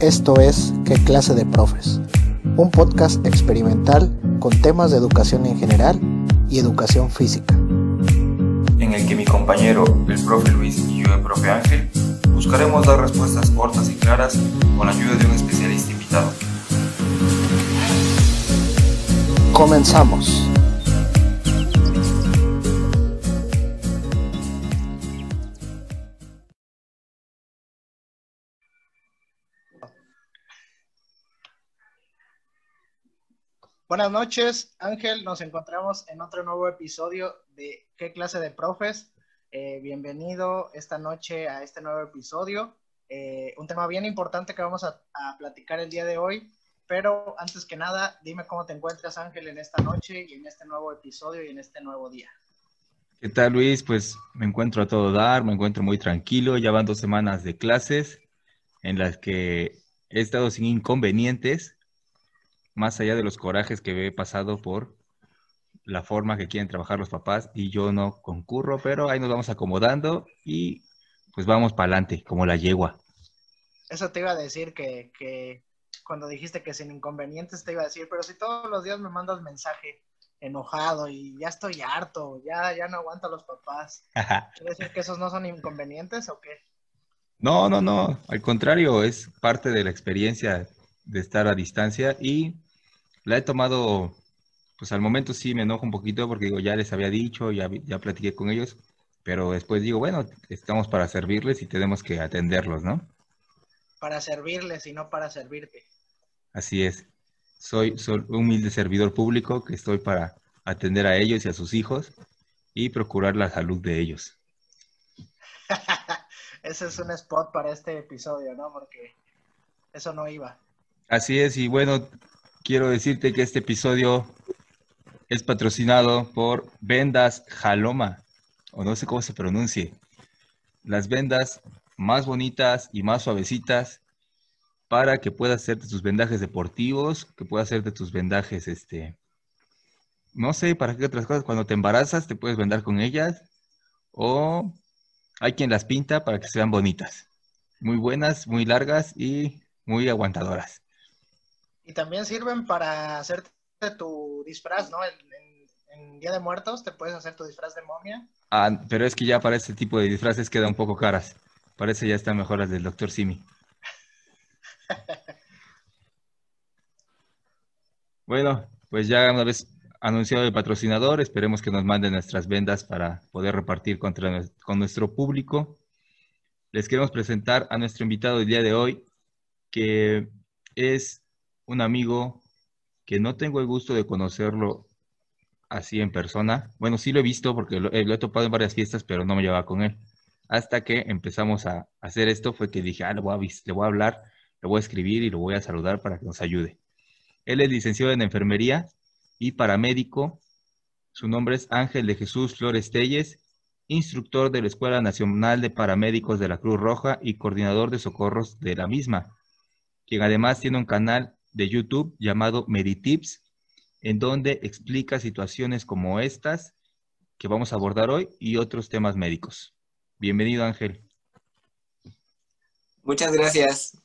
Esto es ¿Qué clase de profes? Un podcast experimental con temas de educación en general y educación física. En el que mi compañero, el profe Luis y yo, el profe Ángel, buscaremos dar respuestas cortas y claras con la ayuda de un especialista invitado. Comenzamos. Buenas noches, Ángel. Nos encontramos en otro nuevo episodio de ¿Qué clase de profes? Eh, bienvenido esta noche a este nuevo episodio. Eh, un tema bien importante que vamos a, a, platicar el día de hoy. Pero antes que nada, dime cómo te encuentras, Ángel, en esta noche y en este nuevo episodio y en este nuevo día. ¿Qué tal, Luis? Pues me encuentro a todo dar, me encuentro muy tranquilo. Ya van dos semanas de clases en las que he estado sin inconvenientes más allá de los corajes que he pasado por la forma que quieren trabajar los papás y yo no concurro, pero ahí nos vamos acomodando y pues vamos para adelante, como la yegua. Eso te iba a decir que, que, cuando dijiste que sin inconvenientes te iba a decir, pero si todos los días me mandas mensaje enojado y ya estoy harto, ya, ya no aguanto a los papás. ¿Quiere decir que esos no son inconvenientes o qué? No, no, no, al contrario, es parte de la experiencia de estar a distancia y la he tomado, pues al momento sí me enojo un poquito porque digo, ya les había dicho, ya, ya platiqué con ellos, pero después digo, bueno, estamos para servirles y tenemos que atenderlos, ¿no? Para servirles y no para servirte. Así es. Soy, soy un humilde servidor público que estoy para atender a ellos y a sus hijos y procurar la salud de ellos. Ese es un spot para este episodio, ¿no? Porque eso no iba. Así es, y bueno, quiero decirte que este episodio es patrocinado por Vendas Jaloma, o no sé cómo se pronuncie. Las vendas más bonitas y más suavecitas para que puedas hacerte tus vendajes deportivos, que puedas hacerte tus vendajes, este, no sé, para qué otras cosas. Cuando te embarazas te puedes vendar con ellas o hay quien las pinta para que sean bonitas. Muy buenas, muy largas y muy aguantadoras. Y también sirven para hacerte tu disfraz, ¿no? En, Día de Muertos te puedes hacer tu disfraz de momia. Ah, pero es que ya para este tipo de disfraces quedan un poco caras. Parece ya están mejor las del Dr. Simi. bueno, pues ya una vez anunciado el patrocinador, esperemos que nos manden nuestras vendas para poder repartir contra, con nuestro público. Les queremos presentar a nuestro invitado el día de hoy, que es un amigo que no tengo el gusto de conocerlo así en persona. Bueno, sí lo he visto porque lo, eh, lo he topado en varias fiestas, pero no me llevaba con él. Hasta que empezamos a hacer esto fue que dije, ah, le voy, a, le voy a hablar, le voy a escribir y lo voy a saludar para que nos ayude. Él es licenciado en enfermería y paramédico. Su nombre es Ángel de Jesús Flores Telles, instructor de la Escuela Nacional de Paramédicos de la Cruz Roja y coordinador de socorros de la misma, quien además tiene un canal de YouTube llamado Meditips, en donde explica situaciones como estas que vamos a abordar hoy y otros temas médicos. Bienvenido, Ángel. Muchas gracias.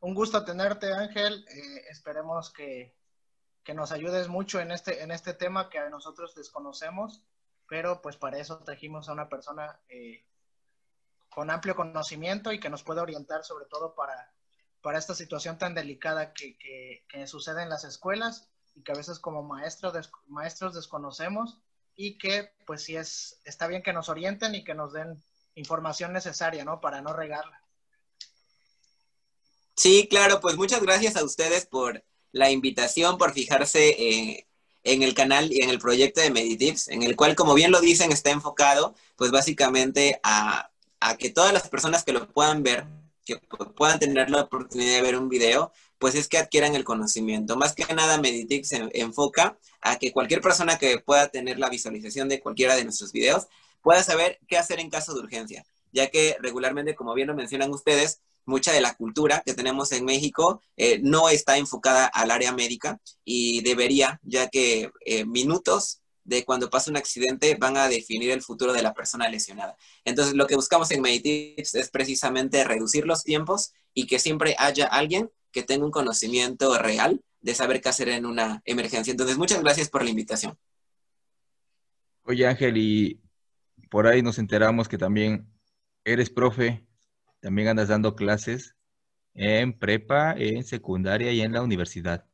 Un gusto tenerte, Ángel. Eh, esperemos que, que, nos ayudes mucho en este, en este tema que a nosotros desconocemos, pero pues para eso trajimos a una persona eh, con amplio conocimiento y que nos puede orientar sobre todo para, para esta situación tan delicada que, que, sucede en las escuelas y que a veces como maestros, maestros desconocemos y que pues sí es, está bien que nos orienten y que nos den información necesaria, ¿no? Para no regarla. Sí, claro, pues muchas gracias a ustedes por la invitación, por fijarse eh, en el canal y en el proyecto de Meditips, en el cual, como bien lo dicen, está enfocado pues básicamente a a que todas las personas que lo puedan ver, que puedan tener la oportunidad de ver un video, pues es que adquieran el conocimiento. Más que nada, Meditix se enfoca a que cualquier persona que pueda tener la visualización de cualquiera de nuestros videos pueda saber qué hacer en caso de urgencia, ya que regularmente, como bien lo mencionan ustedes, mucha de la cultura que tenemos en México eh, no está enfocada al área médica y debería, ya que eh, minutos de cuando pasa un accidente van a definir el futuro de la persona lesionada. Entonces, lo que buscamos en Meditips es precisamente reducir los tiempos y que siempre haya alguien que tenga un conocimiento real de saber qué hacer en una emergencia. Entonces, muchas gracias por la invitación. Oye, Ángel, y por ahí nos enteramos que también eres profe, también andas dando clases en prepa, en secundaria y en la universidad.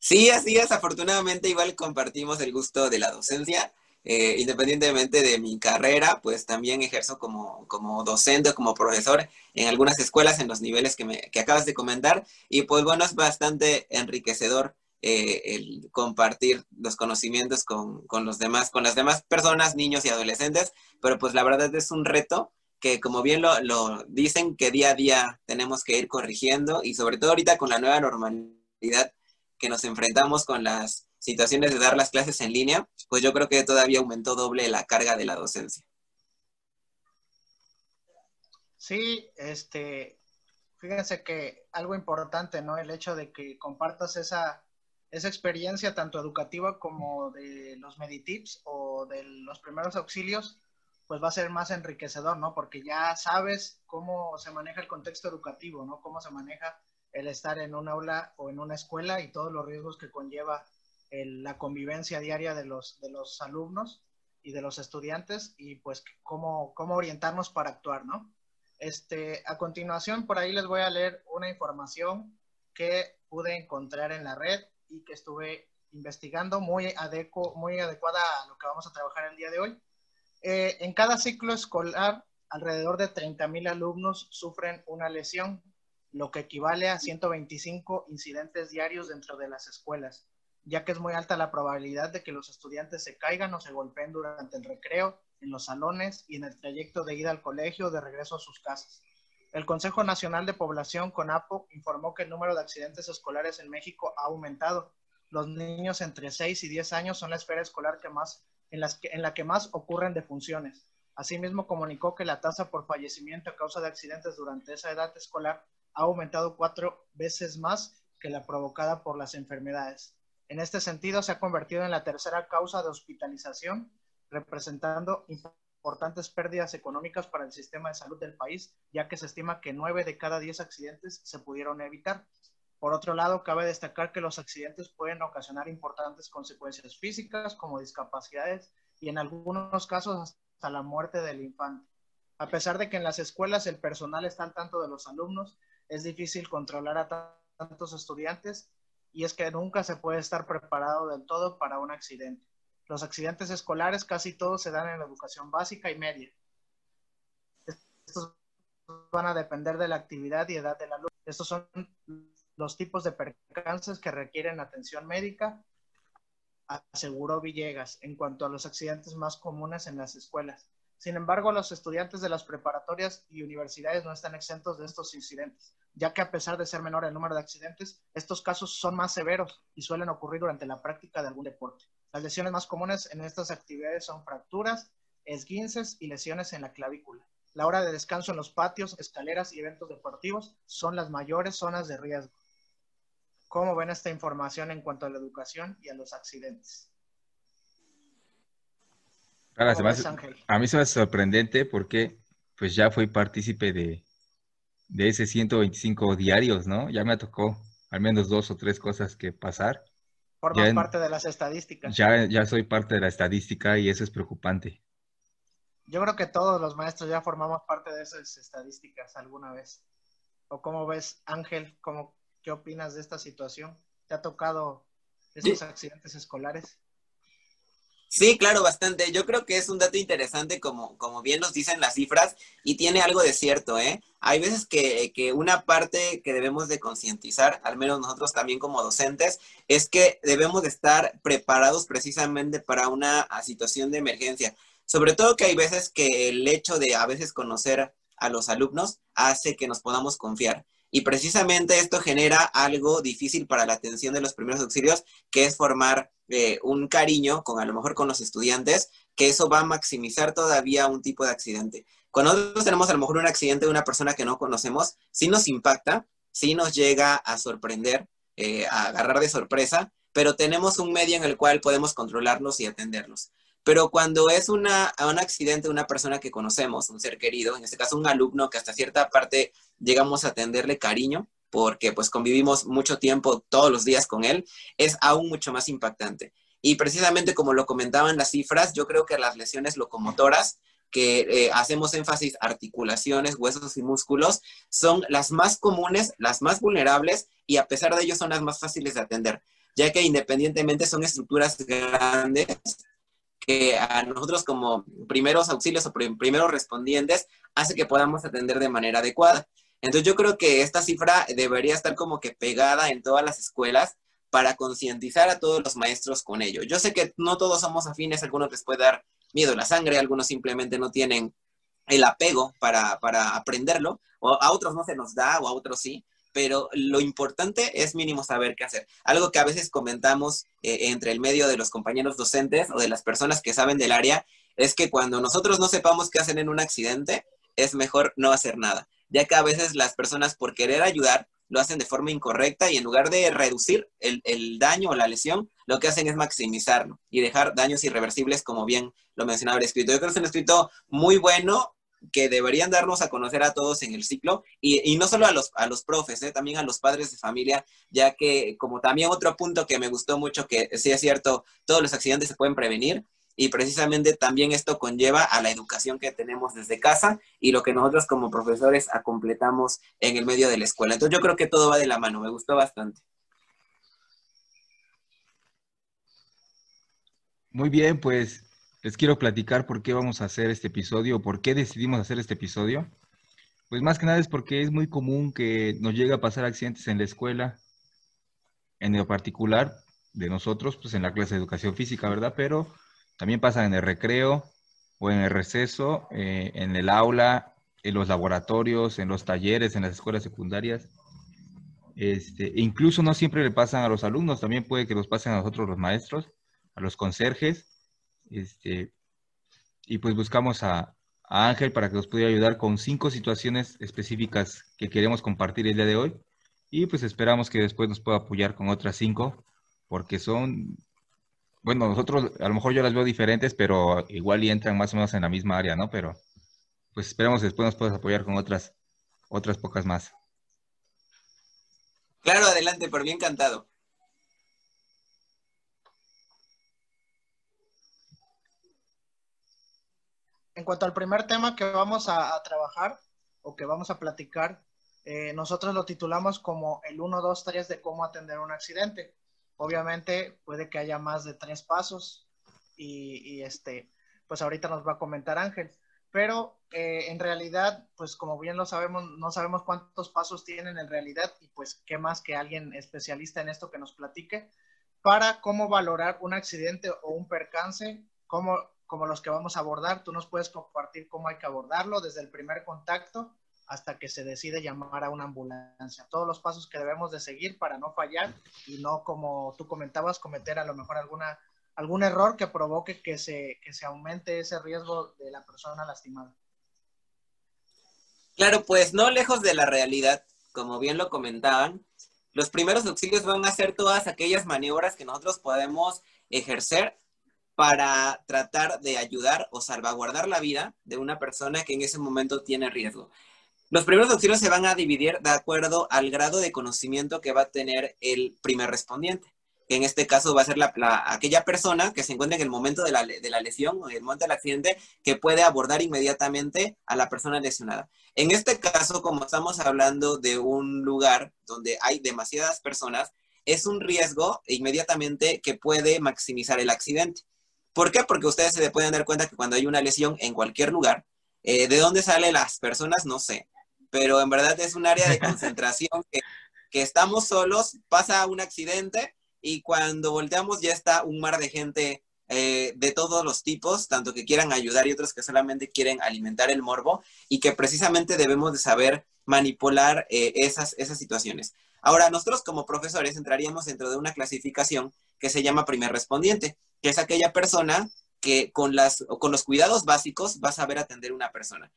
Sí, así es. Afortunadamente, igual compartimos el gusto de la docencia. Eh, independientemente de mi carrera, pues también ejerzo como, como docente, como profesor en algunas escuelas en los niveles que, me, que acabas de comentar. Y pues bueno, es bastante enriquecedor eh, el compartir los conocimientos con, con, los demás, con las demás personas, niños y adolescentes. Pero pues la verdad es un reto que como bien lo, lo dicen, que día a día tenemos que ir corrigiendo y sobre todo ahorita con la nueva normalidad que nos enfrentamos con las situaciones de dar las clases en línea, pues yo creo que todavía aumentó doble la carga de la docencia. Sí, este, fíjense que algo importante, ¿no? El hecho de que compartas esa, esa experiencia tanto educativa como de los meditips o de los primeros auxilios, pues va a ser más enriquecedor, ¿no? Porque ya sabes cómo se maneja el contexto educativo, ¿no? Cómo se maneja el estar en un aula o en una escuela y todos los riesgos que conlleva la convivencia diaria de los, de los alumnos y de los estudiantes y pues cómo, cómo orientarnos para actuar, ¿no? Este, a continuación, por ahí les voy a leer una información que pude encontrar en la red y que estuve investigando muy, adecu muy adecuada a lo que vamos a trabajar el día de hoy. Eh, en cada ciclo escolar, alrededor de 30.000 alumnos sufren una lesión lo que equivale a 125 incidentes diarios dentro de las escuelas, ya que es muy alta la probabilidad de que los estudiantes se caigan o se golpeen durante el recreo, en los salones y en el trayecto de ida al colegio o de regreso a sus casas. El Consejo Nacional de Población, CONAPO, informó que el número de accidentes escolares en México ha aumentado. Los niños entre 6 y 10 años son la esfera escolar que más, en, las que, en la que más ocurren defunciones. Asimismo, comunicó que la tasa por fallecimiento a causa de accidentes durante esa edad escolar ha aumentado cuatro veces más que la provocada por las enfermedades. En este sentido, se ha convertido en la tercera causa de hospitalización, representando importantes pérdidas económicas para el sistema de salud del país, ya que se estima que nueve de cada diez accidentes se pudieron evitar. Por otro lado, cabe destacar que los accidentes pueden ocasionar importantes consecuencias físicas como discapacidades y en algunos casos hasta la muerte del infante. A pesar de que en las escuelas el personal está al tanto de los alumnos, es difícil controlar a tantos estudiantes y es que nunca se puede estar preparado del todo para un accidente. Los accidentes escolares casi todos se dan en la educación básica y media. Estos van a depender de la actividad y edad del alumno. Estos son los tipos de percances que requieren atención médica, aseguró Villegas, en cuanto a los accidentes más comunes en las escuelas. Sin embargo, los estudiantes de las preparatorias y universidades no están exentos de estos incidentes, ya que a pesar de ser menor el número de accidentes, estos casos son más severos y suelen ocurrir durante la práctica de algún deporte. Las lesiones más comunes en estas actividades son fracturas, esguinces y lesiones en la clavícula. La hora de descanso en los patios, escaleras y eventos deportivos son las mayores zonas de riesgo. ¿Cómo ven esta información en cuanto a la educación y a los accidentes? A mí se me hace sorprendente porque pues ya fui partícipe de, de ese 125 diarios, ¿no? Ya me tocó al menos dos o tres cosas que pasar. Formas parte de las estadísticas. Ya, ya soy parte de la estadística y eso es preocupante. Yo creo que todos los maestros ya formamos parte de esas estadísticas alguna vez. ¿O cómo ves, Ángel? ¿cómo, ¿Qué opinas de esta situación? ¿Te ha tocado esos accidentes escolares? Sí, claro, bastante. Yo creo que es un dato interesante, como, como bien nos dicen las cifras, y tiene algo de cierto, ¿eh? Hay veces que, que una parte que debemos de concientizar, al menos nosotros también como docentes, es que debemos de estar preparados precisamente para una situación de emergencia. Sobre todo que hay veces que el hecho de a veces conocer a los alumnos hace que nos podamos confiar. Y precisamente esto genera algo difícil para la atención de los primeros auxilios, que es formar eh, un cariño con a lo mejor con los estudiantes, que eso va a maximizar todavía un tipo de accidente. Cuando nosotros tenemos a lo mejor un accidente de una persona que no conocemos, sí nos impacta, sí nos llega a sorprender, eh, a agarrar de sorpresa, pero tenemos un medio en el cual podemos controlarlos y atenderlos. Pero cuando es una, un accidente de una persona que conocemos, un ser querido, en este caso un alumno que hasta cierta parte llegamos a atenderle cariño, porque pues convivimos mucho tiempo todos los días con él, es aún mucho más impactante. Y precisamente como lo comentaban las cifras, yo creo que las lesiones locomotoras, que eh, hacemos énfasis articulaciones, huesos y músculos, son las más comunes, las más vulnerables y a pesar de ello son las más fáciles de atender, ya que independientemente son estructuras grandes que a nosotros como primeros auxilios o primeros respondientes hace que podamos atender de manera adecuada. Entonces yo creo que esta cifra debería estar como que pegada en todas las escuelas para concientizar a todos los maestros con ello. Yo sé que no todos somos afines, algunos les puede dar miedo la sangre, algunos simplemente no tienen el apego para, aprenderlo, o a otros no se nos da, o a otros sí, pero lo importante es mínimo saber qué hacer. Algo que a veces comentamos eh, entre el medio de los compañeros docentes o de las personas que saben del área, es que cuando nosotros no sepamos qué hacer en un accidente, es mejor no hacer nada, ya que a veces las personas por querer ayudar lo hacen de forma incorrecta y en lugar de reducir el, daño o la lesión, lo que hacen es maximizarlo y dejar daños irreversibles, como bien lo mencionaba el escrito. Yo creo que es un escrito muy bueno que deberían darnos a conocer a todos en el ciclo y, no solo a los, a los profes, eh, también a los padres de familia, ya que como también otro punto que me gustó mucho, que sí es cierto, todos los accidentes se pueden prevenir, y precisamente también esto conlleva a la educación que tenemos desde casa y lo que nosotros como profesores completamos en el medio de la escuela. Entonces yo creo que todo va de la mano, me gustó bastante. Muy bien, pues les quiero platicar por qué vamos a hacer este episodio, por qué decidimos hacer este episodio. Pues más que nada es porque es muy común que nos llegue a pasar accidentes en la escuela, en lo particular de nosotros, pues en la clase de educación física, ¿verdad? Pero también pasan en el recreo o en el receso, eh, en el aula, en los laboratorios, en los talleres, en las escuelas secundarias. Este, incluso no siempre le pasan a los alumnos, también puede que los pasen a nosotros los maestros, a los conserjes. Este, y pues buscamos a, Ángel para que nos pudiera ayudar con cinco situaciones específicas que queremos compartir el día de hoy. Y pues esperamos que después nos pueda apoyar con otras cinco, porque son bueno, nosotros a lo mejor yo las veo diferentes, pero igual y entran más o menos en la misma área, ¿no? Pero pues esperemos que después nos puedas apoyar con otras, otras pocas más. Claro, adelante, por bien encantado. En cuanto al primer tema que vamos a, trabajar o que vamos a platicar, eh, nosotros lo titulamos como el 1, 2, 3 de cómo atender un accidente. Obviamente puede que haya más de tres pasos y, este, pues ahorita nos va a comentar Ángel. Pero eh, en realidad, pues como bien lo sabemos, no sabemos cuántos pasos tienen en realidad y pues qué más que alguien especialista en esto que nos platique para cómo valorar un accidente o un percance, como, como los que vamos a abordar. Tú nos puedes compartir cómo hay que abordarlo desde el primer contacto hasta que se decide llamar a una ambulancia. Todos los pasos que debemos de seguir para no fallar y no, como tú comentabas, cometer a lo mejor alguna, algún error que provoque que se, que se aumente ese riesgo de la persona lastimada. Claro, pues no lejos de la realidad, como bien lo comentaban, los primeros auxilios van a ser todas aquellas maniobras que nosotros podemos ejercer para tratar de ayudar o salvaguardar la vida de una persona que en ese momento tiene riesgo. Los primeros auxilios se van a dividir de acuerdo al grado de conocimiento que va a tener el primer respondiente, que en este caso va a ser la, aquella persona que se encuentra en el momento de la, de la lesión o en el momento del accidente que puede abordar inmediatamente a la persona lesionada. En este caso, como estamos hablando de un lugar donde hay demasiadas personas, es un riesgo inmediatamente que puede maximizar el accidente. ¿Por qué? Porque ustedes se pueden dar cuenta que cuando hay una lesión en cualquier lugar, eh, ¿de dónde salen las personas? No sé pero en verdad es un área de concentración que, estamos solos, pasa un accidente y cuando volteamos ya está un mar de gente eh, de todos los tipos, tanto que quieran ayudar y otros que solamente quieren alimentar el morbo y que precisamente debemos de saber manipular eh, esas, esas situaciones. Ahora, nosotros como profesores entraríamos dentro de una clasificación que se llama primer respondiente, que es aquella persona que con, los cuidados básicos va a saber atender una persona.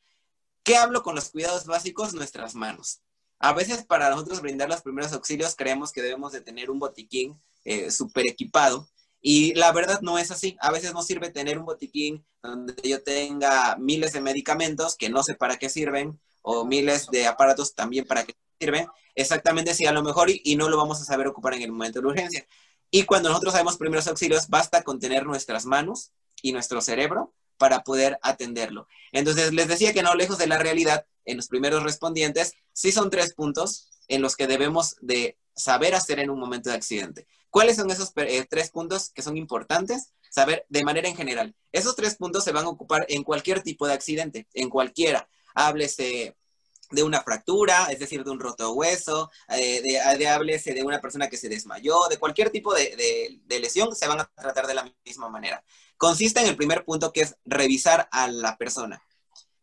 ¿Qué hablo con los cuidados básicos? Nuestras manos. A veces para nosotros brindar los primeros auxilios creemos que debemos de tener un botiquín eh, súper equipado. Y la verdad no es así. A veces no sirve tener un botiquín donde yo tenga miles de medicamentos que no sé para qué sirven o miles de aparatos también para qué sirven. Exactamente si a lo mejor y, y no lo vamos a saber ocupar en el momento de la urgencia. Y cuando nosotros sabemos primeros auxilios, basta con tener nuestras manos y nuestro cerebro para poder atenderlo. Entonces, les decía que no lejos de la realidad, en los primeros respondientes, sí son tres puntos en los que debemos de saber hacer en un momento de accidente. ¿Cuáles son esos eh, tres puntos que son importantes? Saber de manera en general. Esos tres puntos se van a ocupar en cualquier tipo de accidente, en cualquiera. Háblese de una fractura, es decir, de un roto hueso, eh, de, háblese de una persona que se desmayó, de cualquier tipo de, de lesión, se van a tratar de la misma manera. Consiste en el primer punto que es revisar a la persona.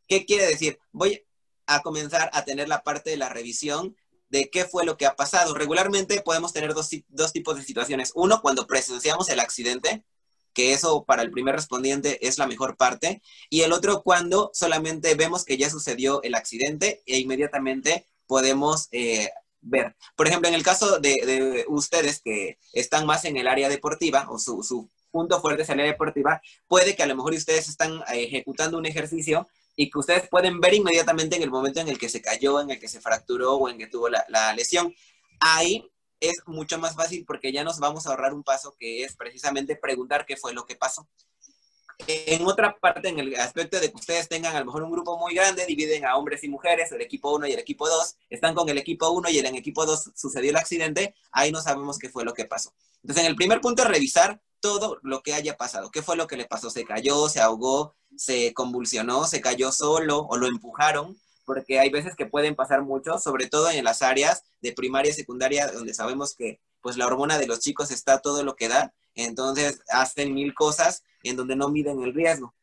¿Qué quiere decir? Voy a comenzar a tener la parte de la revisión de qué fue lo que ha pasado. Regularmente podemos tener dos, tipos de situaciones. Uno, cuando presenciamos el accidente, que eso para el primer respondiente es la mejor parte. Y el otro, cuando solamente vemos que ya sucedió el accidente e inmediatamente podemos eh, ver. Por ejemplo, en el caso de, ustedes que están más en el área deportiva o su, su punto fuerte es el área deportiva, puede que a lo mejor ustedes están eh, ejecutando un ejercicio y que ustedes pueden ver inmediatamente en el momento en el que se cayó, en el que se fracturó o en que tuvo la, lesión. Ahí es mucho más fácil porque ya nos vamos a ahorrar un paso que es precisamente preguntar qué fue lo que pasó. En otra parte, en el aspecto de que ustedes tengan a lo mejor un grupo muy grande, dividen a hombres y mujeres, el equipo 1 y el equipo 2, están con el equipo 1 y en el equipo 2 sucedió el accidente, ahí no sabemos qué fue lo que pasó. Entonces, en el primer punto revisar todo lo que haya pasado. ¿Qué fue lo que le pasó? ¿Se cayó? ¿Se ahogó? ¿Se convulsionó? ¿Se cayó solo? ¿O lo empujaron? Porque hay veces que pueden pasar mucho, sobre todo en las áreas de primaria y secundaria, donde sabemos que pues la hormona de los chicos está todo lo que da. Entonces hacen mil cosas en donde no miden el riesgo.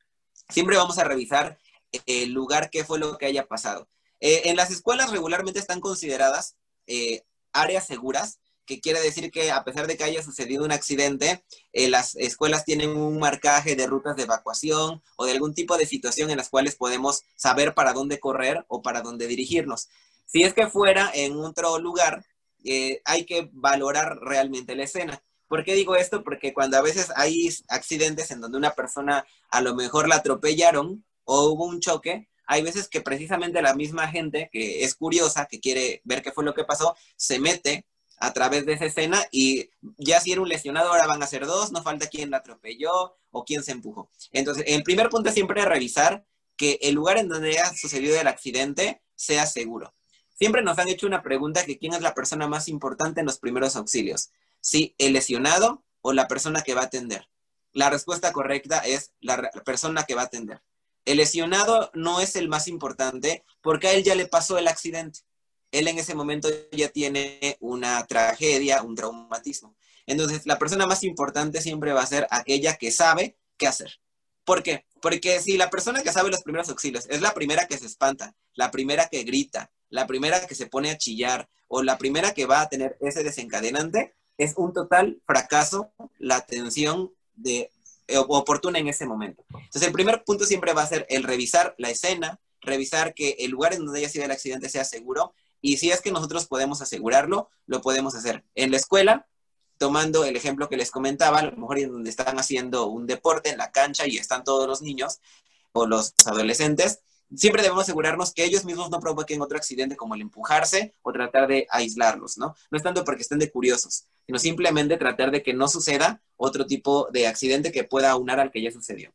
Siempre vamos a revisar el lugar, qué fue lo que haya pasado. Eh, en las escuelas regularmente están consideradas eh, áreas seguras que quiere decir que a pesar de que haya sucedido un accidente, eh, las escuelas tienen un marcaje de rutas de evacuación o de algún tipo de situación en las cuales podemos saber para dónde correr o para dónde dirigirnos. Si es que fuera en otro lugar, eh, hay que valorar realmente la escena. ¿Por qué digo esto? Porque cuando a veces hay accidentes en donde una persona a lo mejor la atropellaron o hubo un choque, hay veces que precisamente la misma gente que es curiosa, que quiere ver qué fue lo que pasó, se mete a través de esa escena y ya si era un lesionado ahora van a ser dos, no falta quién la atropelló o quién se empujó. Entonces, el primer punto es siempre revisar que el lugar en donde ha sucedido el accidente sea seguro. Siempre nos han hecho una pregunta que quién es la persona más importante en los primeros auxilios, si el lesionado o la persona que va a atender. La respuesta correcta es la persona que va a atender. El lesionado no es el más importante porque a él ya le pasó el accidente él en ese momento ya tiene una tragedia, un traumatismo. Entonces, la persona más importante siempre va a ser aquella que sabe qué hacer. ¿Por qué? Porque si la persona que sabe los primeros auxilios es la primera que se espanta, la primera que grita, la primera que se pone a chillar o la primera que va a tener ese desencadenante, es un total fracaso la atención de, eh, oportuna en ese momento. Entonces, el primer punto siempre va a ser el revisar la escena, revisar que el lugar en donde haya sido el accidente sea seguro y si es que nosotros podemos asegurarlo, lo podemos hacer. En la escuela, tomando el ejemplo que les comentaba, a lo mejor en donde están haciendo un deporte en la cancha y están todos los niños o los adolescentes, siempre debemos asegurarnos que ellos mismos no provoquen otro accidente como el empujarse o tratar de aislarlos, ¿no? No es tanto porque estén de curiosos, sino simplemente tratar de que no suceda otro tipo de accidente que pueda aunar al que ya sucedió.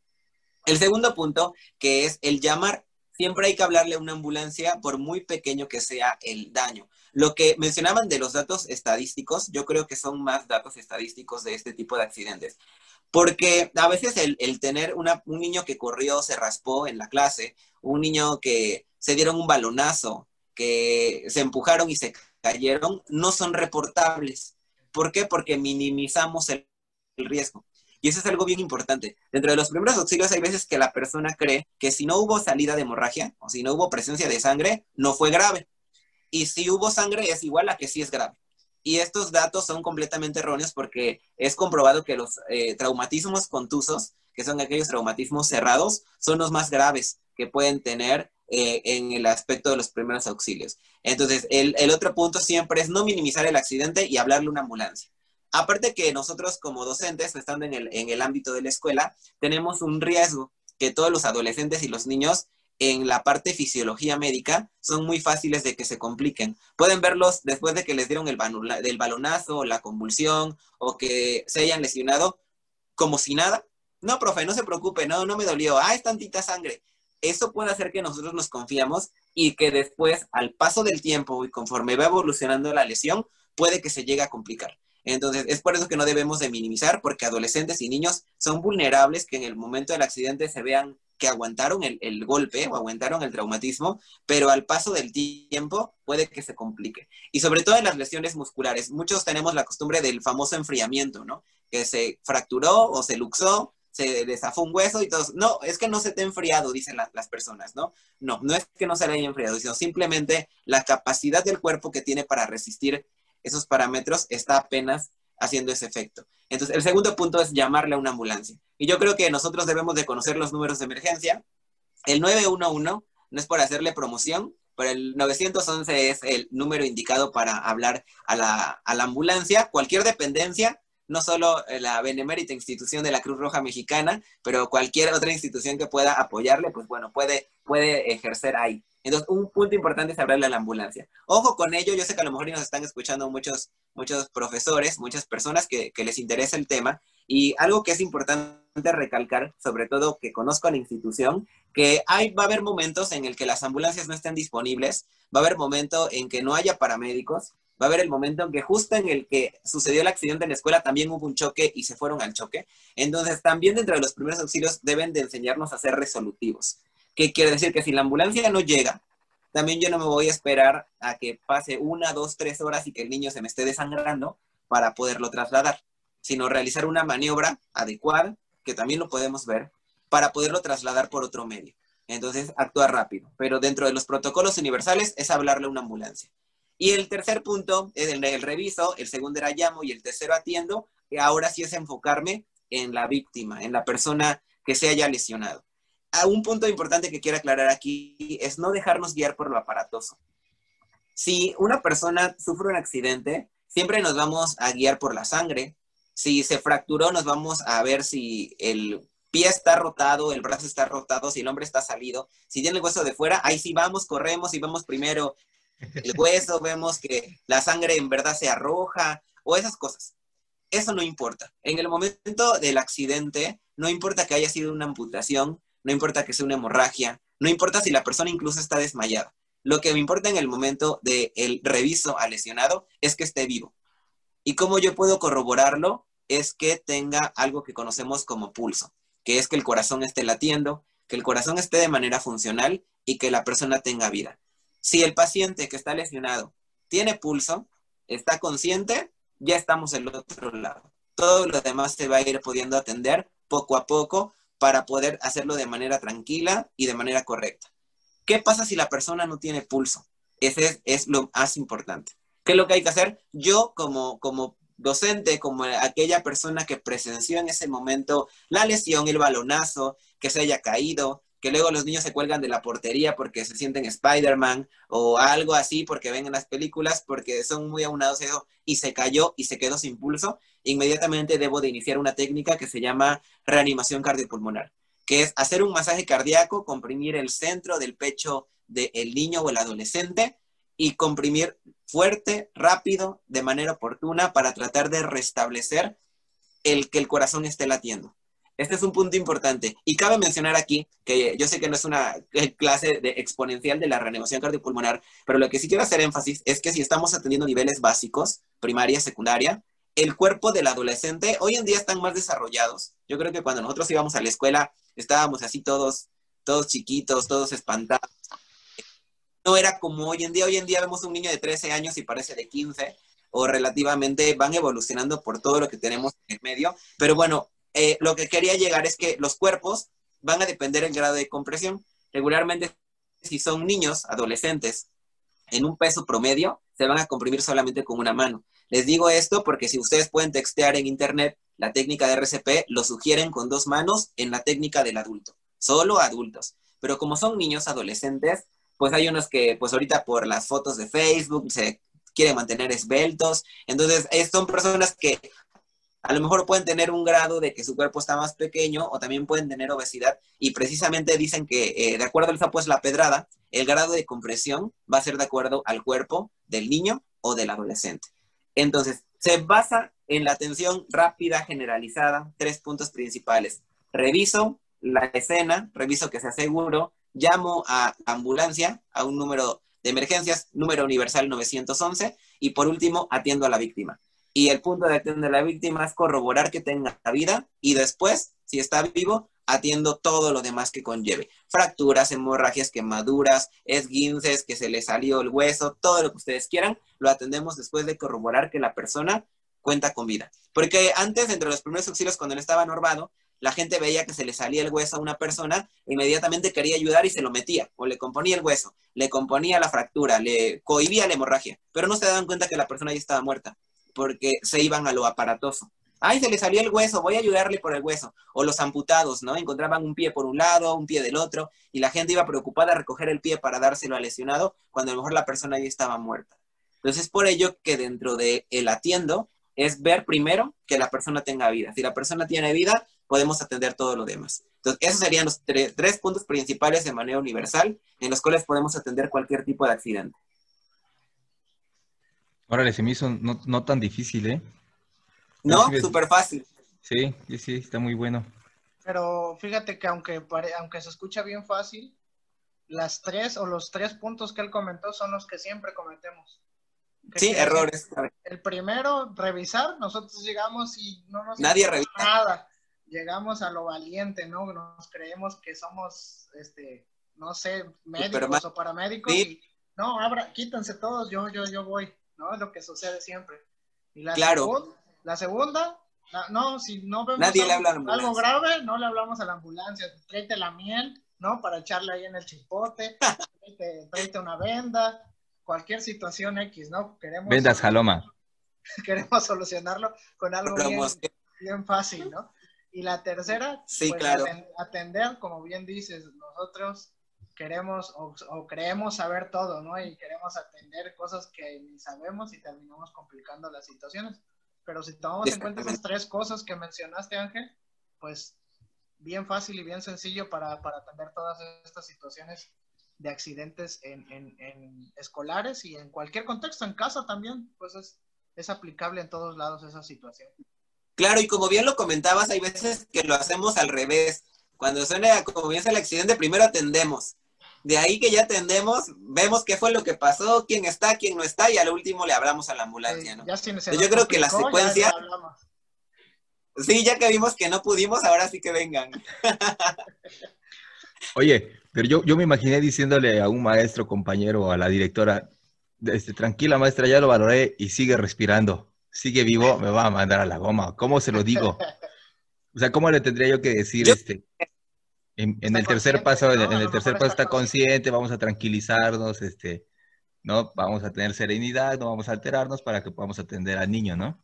El segundo punto, que es el llamar siempre hay que hablarle a una ambulancia por muy pequeño que sea el daño. Lo que mencionaban de los datos estadísticos, yo creo que son más datos estadísticos de este tipo de accidentes. Porque a veces el, tener un niño que corrió, se raspó en la clase, un niño que se dieron un balonazo, que se empujaron y se cayeron, no son reportables. ¿Por qué? Porque minimizamos el riesgo. Y eso es algo bien importante. Dentro de los primeros auxilios hay veces que la persona cree que si no hubo salida de hemorragia o si no hubo presencia de sangre, no fue grave. Y si hubo sangre es igual a que sí es grave. Y estos datos son completamente erróneos porque es comprobado que los eh, traumatismos contusos, que son aquellos traumatismos cerrados, son los más graves que pueden tener eh, en el aspecto de los primeros auxilios. Entonces, el, el otro punto siempre es no minimizar el accidente y hablarle a una ambulancia Aparte que nosotros como docentes, estando en el, en el ámbito de la escuela, tenemos un riesgo que todos los adolescentes y los niños en la parte fisiología médica son muy fáciles de que se compliquen. Pueden verlos después de que les dieron el, balonazo la convulsión o que se hayan lesionado como si nada. No, profe, no se preocupe, no, no me dolió. Ah, es tantita sangre. Eso puede hacer que nosotros nos confiamos y que después, al paso del tiempo y conforme va evolucionando la lesión, puede que se llegue a complicar. Entonces, es por eso que no debemos de minimizar, porque adolescentes y niños son vulnerables que en el momento del accidente se vean que aguantaron el, golpe o aguantaron el traumatismo, pero al paso del tiempo puede que se complique. Y sobre todo en las lesiones musculares, muchos tenemos la costumbre del famoso enfriamiento, ¿no? Que se fracturó o se luxó, se desafó un hueso y todos, no, es que no se te ha enfriado, dicen las personas, ¿no? No, no es que no se le haya enfriado, sino simplemente la capacidad del cuerpo que tiene para resistir esos parámetros está apenas haciendo ese efecto. Entonces, el segundo punto es llamarle a una ambulancia. Y yo creo que nosotros debemos de conocer los números de emergencia. El 911 no es por hacerle promoción, pero el 911 es el número indicado para hablar a la, a la ambulancia. Cualquier dependencia, no solo la benemérita institución de la Cruz Roja Mexicana, pero cualquier otra institución que pueda apoyarle, pues bueno, puede, puede ejercer ahí. Entonces, un punto importante es hablarle a la ambulancia. Ojo con ello, yo sé que a lo mejor nos están escuchando muchos, muchos profesores, muchas personas que, que les interesa el tema, y algo que es importante recalcar, sobre todo que conozco a la institución, que hay, va a haber momentos en el que las ambulancias no estén disponibles, va a haber momentos en que no haya paramédicos, va a haber el momento en que justo en el que sucedió el accidente en la escuela también hubo un choque y se fueron al choque. Entonces, también dentro de los primeros auxilios deben de enseñarnos a ser resolutivos. ¿Qué quiere decir? Que si la ambulancia no llega, también yo no me voy a esperar a que pase una, dos, tres horas y que el niño se me esté desangrando para poderlo trasladar, sino realizar una maniobra adecuada, que también lo podemos ver, para poderlo trasladar por otro medio. Entonces, actuar rápido. Pero dentro de los protocolos universales es hablarle a una ambulancia. Y el tercer punto el, el reviso, el segundo era llamo y el tercero atiendo, que ahora sí es enfocarme en la víctima, en la persona que se haya lesionado un punto importante que quiero aclarar aquí es no dejarnos guiar por lo aparatoso. Si una persona sufre un accidente, siempre nos vamos a guiar por la sangre. Si se fracturó, nos vamos a ver si el pie está rotado, el brazo está rotado, si el hombre está salido. Si tiene el hueso de fuera, ahí sí vamos, corremos y vemos primero el hueso, vemos que la sangre en verdad se arroja o esas cosas. Eso no importa. En el momento del accidente, no importa que haya sido una amputación, no importa que sea una hemorragia, no importa si la persona incluso está desmayada. Lo que me importa en el momento del reviso al lesionado es que esté vivo. Y cómo yo puedo corroborarlo es que tenga algo que conocemos como pulso, que es que el corazón esté latiendo, que el corazón esté de manera funcional y que la persona tenga vida. Si el paciente que está lesionado tiene pulso, está consciente, ya estamos del otro lado. Todo lo demás se va a ir pudiendo atender poco a poco para poder hacerlo de manera tranquila y de manera correcta. ¿Qué pasa si la persona no tiene pulso? Ese es, lo más importante. ¿Qué es lo que hay que hacer? Yo como, como docente, como aquella persona que presenció en ese momento la lesión, el balonazo, que se haya caído, que luego los niños se cuelgan de la portería porque se sienten Spider-Man o algo así porque ven en las películas porque son muy aunados y se cayó y se quedó sin pulso inmediatamente debo de iniciar una técnica que se llama reanimación cardiopulmonar, que es hacer un masaje cardíaco, comprimir el centro del pecho del niño o el adolescente y comprimir fuerte, rápido, de manera oportuna para tratar de restablecer el que el corazón esté latiendo. Este es un punto importante. Y cabe mencionar aquí que yo sé que no es una clase de exponencial de la reanimación cardiopulmonar, pero lo que sí quiero hacer énfasis es que si estamos atendiendo niveles básicos, primaria, secundaria, el cuerpo del adolescente hoy en día están más desarrollados. Yo creo que cuando nosotros íbamos a la escuela estábamos así todos, todos chiquitos, todos espantados. No era como hoy en día. Hoy en día vemos un niño de 13 años y parece de 15 o relativamente van evolucionando por todo lo que tenemos en el medio. Pero bueno, eh, lo que quería llegar es que los cuerpos van a depender del grado de compresión. Regularmente, si son niños, adolescentes, en un peso promedio, se van a comprimir solamente con una mano. Les digo esto porque si ustedes pueden textear en internet la técnica de RCP, lo sugieren con dos manos en la técnica del adulto, solo adultos. Pero como son niños adolescentes, pues hay unos que pues ahorita por las fotos de Facebook se quieren mantener esbeltos. Entonces, son personas que A lo mejor pueden tener un grado de que su cuerpo está más pequeño o también pueden tener obesidad y precisamente dicen que eh, de acuerdo al sapo es la pedrada, el grado de compresión va a ser de acuerdo al cuerpo del niño o del adolescente. Entonces, se basa en la atención rápida generalizada, tres puntos principales. Reviso la escena, reviso que sea seguro, llamo a ambulancia, a un número de emergencias, número universal 911, y por último, atiendo a la víctima. Y el punto de atender a la víctima es corroborar que tenga vida y después, si está vivo, atiendo todo lo demás que conlleve. Fracturas, hemorragias, quemaduras, esguinces, que se le salió el hueso, todo lo que ustedes quieran, lo atendemos después de corroborar que la persona cuenta con vida. Porque antes, entre los primeros auxilios, cuando él estaba normado, la gente veía que se le salía el hueso a una persona, inmediatamente quería ayudar y se lo metía, o le componía el hueso, le componía la fractura, le cohibía la hemorragia, pero no se daban cuenta que la persona ya estaba muerta, porque se iban a lo aparatoso. Ay, se le salió el hueso, voy a ayudarle por el hueso. O los amputados, ¿no? Encontraban un pie por un lado, un pie del otro, y la gente iba preocupada a recoger el pie para dárselo al lesionado, cuando a lo mejor la persona ya estaba muerta. Entonces, por ello que dentro de el atiendo es ver primero que la persona tenga vida. Si la persona tiene vida, podemos atender todo lo demás. Entonces, esos serían los tres puntos principales de manera universal en los cuales podemos atender cualquier tipo de accidente. Órale, se me hizo no, tan difícil, ¿eh? No, súper fácil. Sí, sí, sí, está muy bueno. Pero fíjate que aunque, aunque se escucha bien fácil, las tres o los tres puntos que él comentó son los que siempre cometemos. Sí, errores. El primero, revisar. Nosotros llegamos y no nos Nadie revisa nada. Llegamos a lo valiente, ¿no? Nos creemos que somos, este, no sé, médicos o paramédicos y no, abra, quítense todos, yo, yo, yo voy, ¿no? Es lo que sucede siempre. Y la claro. la segunda, no, si no vemos algo, grave, no le hablamos a la ambulancia, tráete la miel, ¿no? Para echarle ahí en el chipote, tráete una venda, cualquier situación X, ¿no? Queremos Vendas Jaloma. Queremos solucionarlo con algo bien, fácil, ¿no? Y la tercera, sí, pues, claro. atender, como bien dices, nosotros queremos o, creemos saber todo, ¿no? Y queremos atender cosas que ni sabemos y terminamos complicando las situaciones. Pero si tomamos en cuenta esas tres cosas que mencionaste, Ángel, pues bien fácil y bien sencillo para, para atender todas estas situaciones de accidentes en, en, escolares y en cualquier contexto, en casa también, pues es, es aplicable en todos lados esa situación. Claro, y como bien lo comentabas, hay veces que lo hacemos al revés. Cuando suena, comienza el accidente, primero atendemos. De ahí que ya atendemos, vemos qué fue lo que pasó, quién está, quién no está, y al último le hablamos a la ambulancia, ¿no? yo creo que la secuencia... Sí, ya que vimos que no pudimos, ahora sí que vengan. Oye, pero yo, yo me imaginé diciéndole a un maestro, compañero, a la directora, este, tranquila maestra, ya lo valoré y sigue respirando, sigue vivo, me va a mandar a la goma. ¿Cómo se lo digo? O sea, ¿cómo le tendría yo que decir este? En, el tercer paso, en, el tercer paso está consciente, vamos a tranquilizarnos, este, ¿no? Vamos a tener serenidad, no vamos a alterarnos para que podamos atender al niño, ¿no?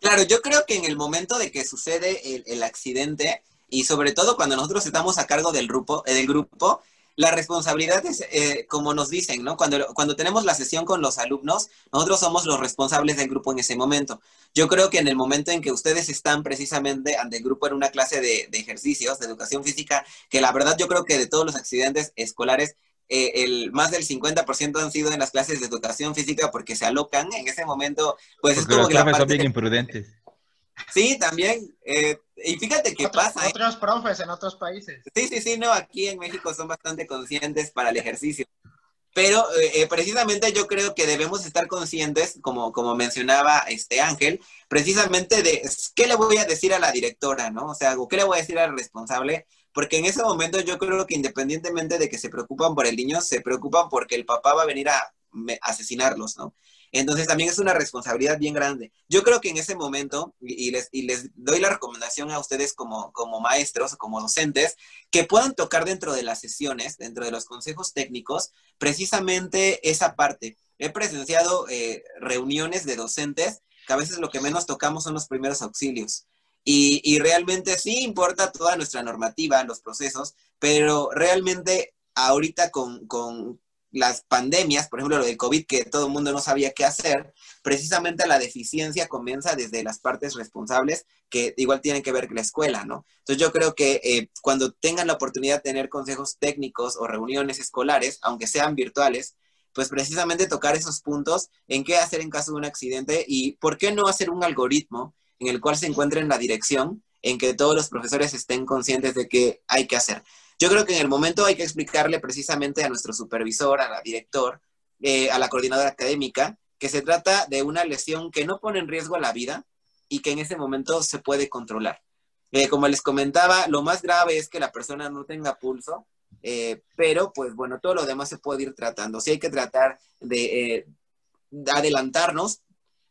Claro, yo creo que en el momento de que sucede el, el accidente, y sobre todo cuando nosotros estamos a cargo del grupo, eh, del grupo la responsabilidad es, eh, como nos dicen, ¿no? Cuando, cuando tenemos la sesión con los alumnos, nosotros somos los responsables del grupo en ese momento. Yo creo que en el momento en que ustedes están precisamente ante el grupo en una clase de, de ejercicios, de educación física, que la verdad yo creo que de todos los accidentes escolares, eh, el, más del 50% han sido en las clases de educación física porque se alocan en ese momento, pues es como que la son bien imprudentes. Sí, también. Eh, y fíjate qué pasa. ¿eh? Otros profes en otros países. Sí, sí, sí, no, aquí en México son bastante conscientes para el ejercicio. Pero eh, precisamente yo creo que debemos estar conscientes, como, como mencionaba este Ángel, precisamente de qué le voy a decir a la directora, ¿no? O sea, qué le voy a decir al responsable, porque en ese momento yo creo que independientemente de que se preocupan por el niño, se preocupan porque el papá va a venir a asesinarlos, ¿no? Entonces también es una responsabilidad bien grande. Yo creo que en ese momento, y, les, les, doy la recomendación a ustedes como, como maestros como docentes, que puedan tocar dentro de las sesiones, dentro de los consejos técnicos, precisamente esa parte. He presenciado eh, reuniones de docentes que a veces lo que menos tocamos son los primeros auxilios. Y, y realmente sí importa toda nuestra normativa, los procesos, pero realmente ahorita con, con las pandemias, por ejemplo, lo del COVID, que todo el mundo no sabía qué hacer, precisamente la deficiencia comienza desde las partes responsables que igual tienen que ver con la escuela, ¿no? Entonces yo creo que eh, cuando tengan la oportunidad de tener consejos técnicos o reuniones escolares, aunque sean virtuales, pues precisamente tocar esos puntos en qué hacer en caso de un accidente y por qué no hacer un algoritmo en el cual se encuentre en la dirección en que todos los profesores estén conscientes de qué hay que hacer. Yo creo que en el momento hay que explicarle precisamente a nuestro supervisor, a la director, eh, a la coordinadora académica, que se trata de una lesión que no pone en riesgo la vida y que en ese momento se puede controlar. Eh, como les comentaba, lo más grave es que la persona no tenga pulso, eh, pero pues bueno, todo lo demás se puede ir tratando. Si hay que tratar de adelantarnos,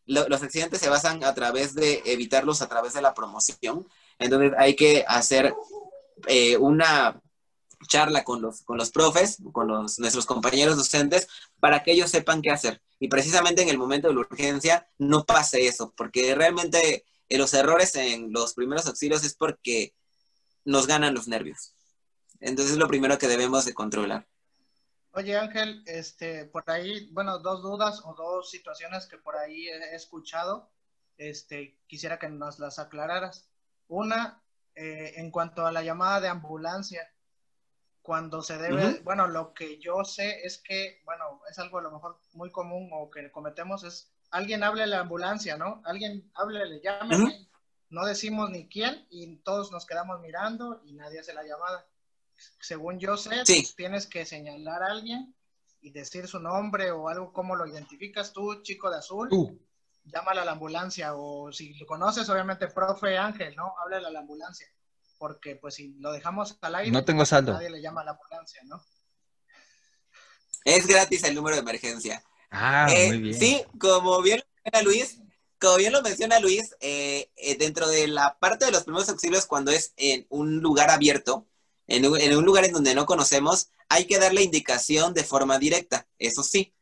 los accidentes se basan a través de evitarlos a través de la promoción. Entonces hay que hacer una charla con los, con los profes, con los, nuestros compañeros docentes, para que ellos sepan qué hacer. Y precisamente en el momento de la urgencia no pase eso, porque realmente los errores en los primeros auxilios es porque nos ganan los nervios. Entonces es lo primero que debemos de controlar. Oye Ángel, este, por ahí, bueno, dos dudas o dos situaciones que por ahí he escuchado, este, quisiera que nos las aclararas. Una, eh, en cuanto a la llamada de ambulancia, cuando se debe, bueno, lo que yo sé es que, bueno, es algo a lo mejor muy común o que cometemos es, alguien hable a la ambulancia, ¿no? Alguien hable, le llame, no decimos ni quién y todos nos quedamos mirando y nadie hace la llamada. Según yo sé, tienes que señalar a alguien y decir su nombre o algo, como lo identificas tú, chico de azul. Llámala a la ambulancia o si lo conoces, obviamente, profe Ángel, ¿no? Háblale a la ambulancia porque pues si lo dejamos al aire, no tengo saldo. nadie le llama a la ambulancia, ¿no? Es gratis el número de emergencia. Ah, eh, muy bien. Sí, como bien lo menciona Luis, como bien lo menciona Luis, eh, eh, dentro de la parte de los primeros auxilios, cuando es en un lugar abierto, en un, en un, lugar en donde no conocemos, hay que darle indicación de forma directa, eso sí.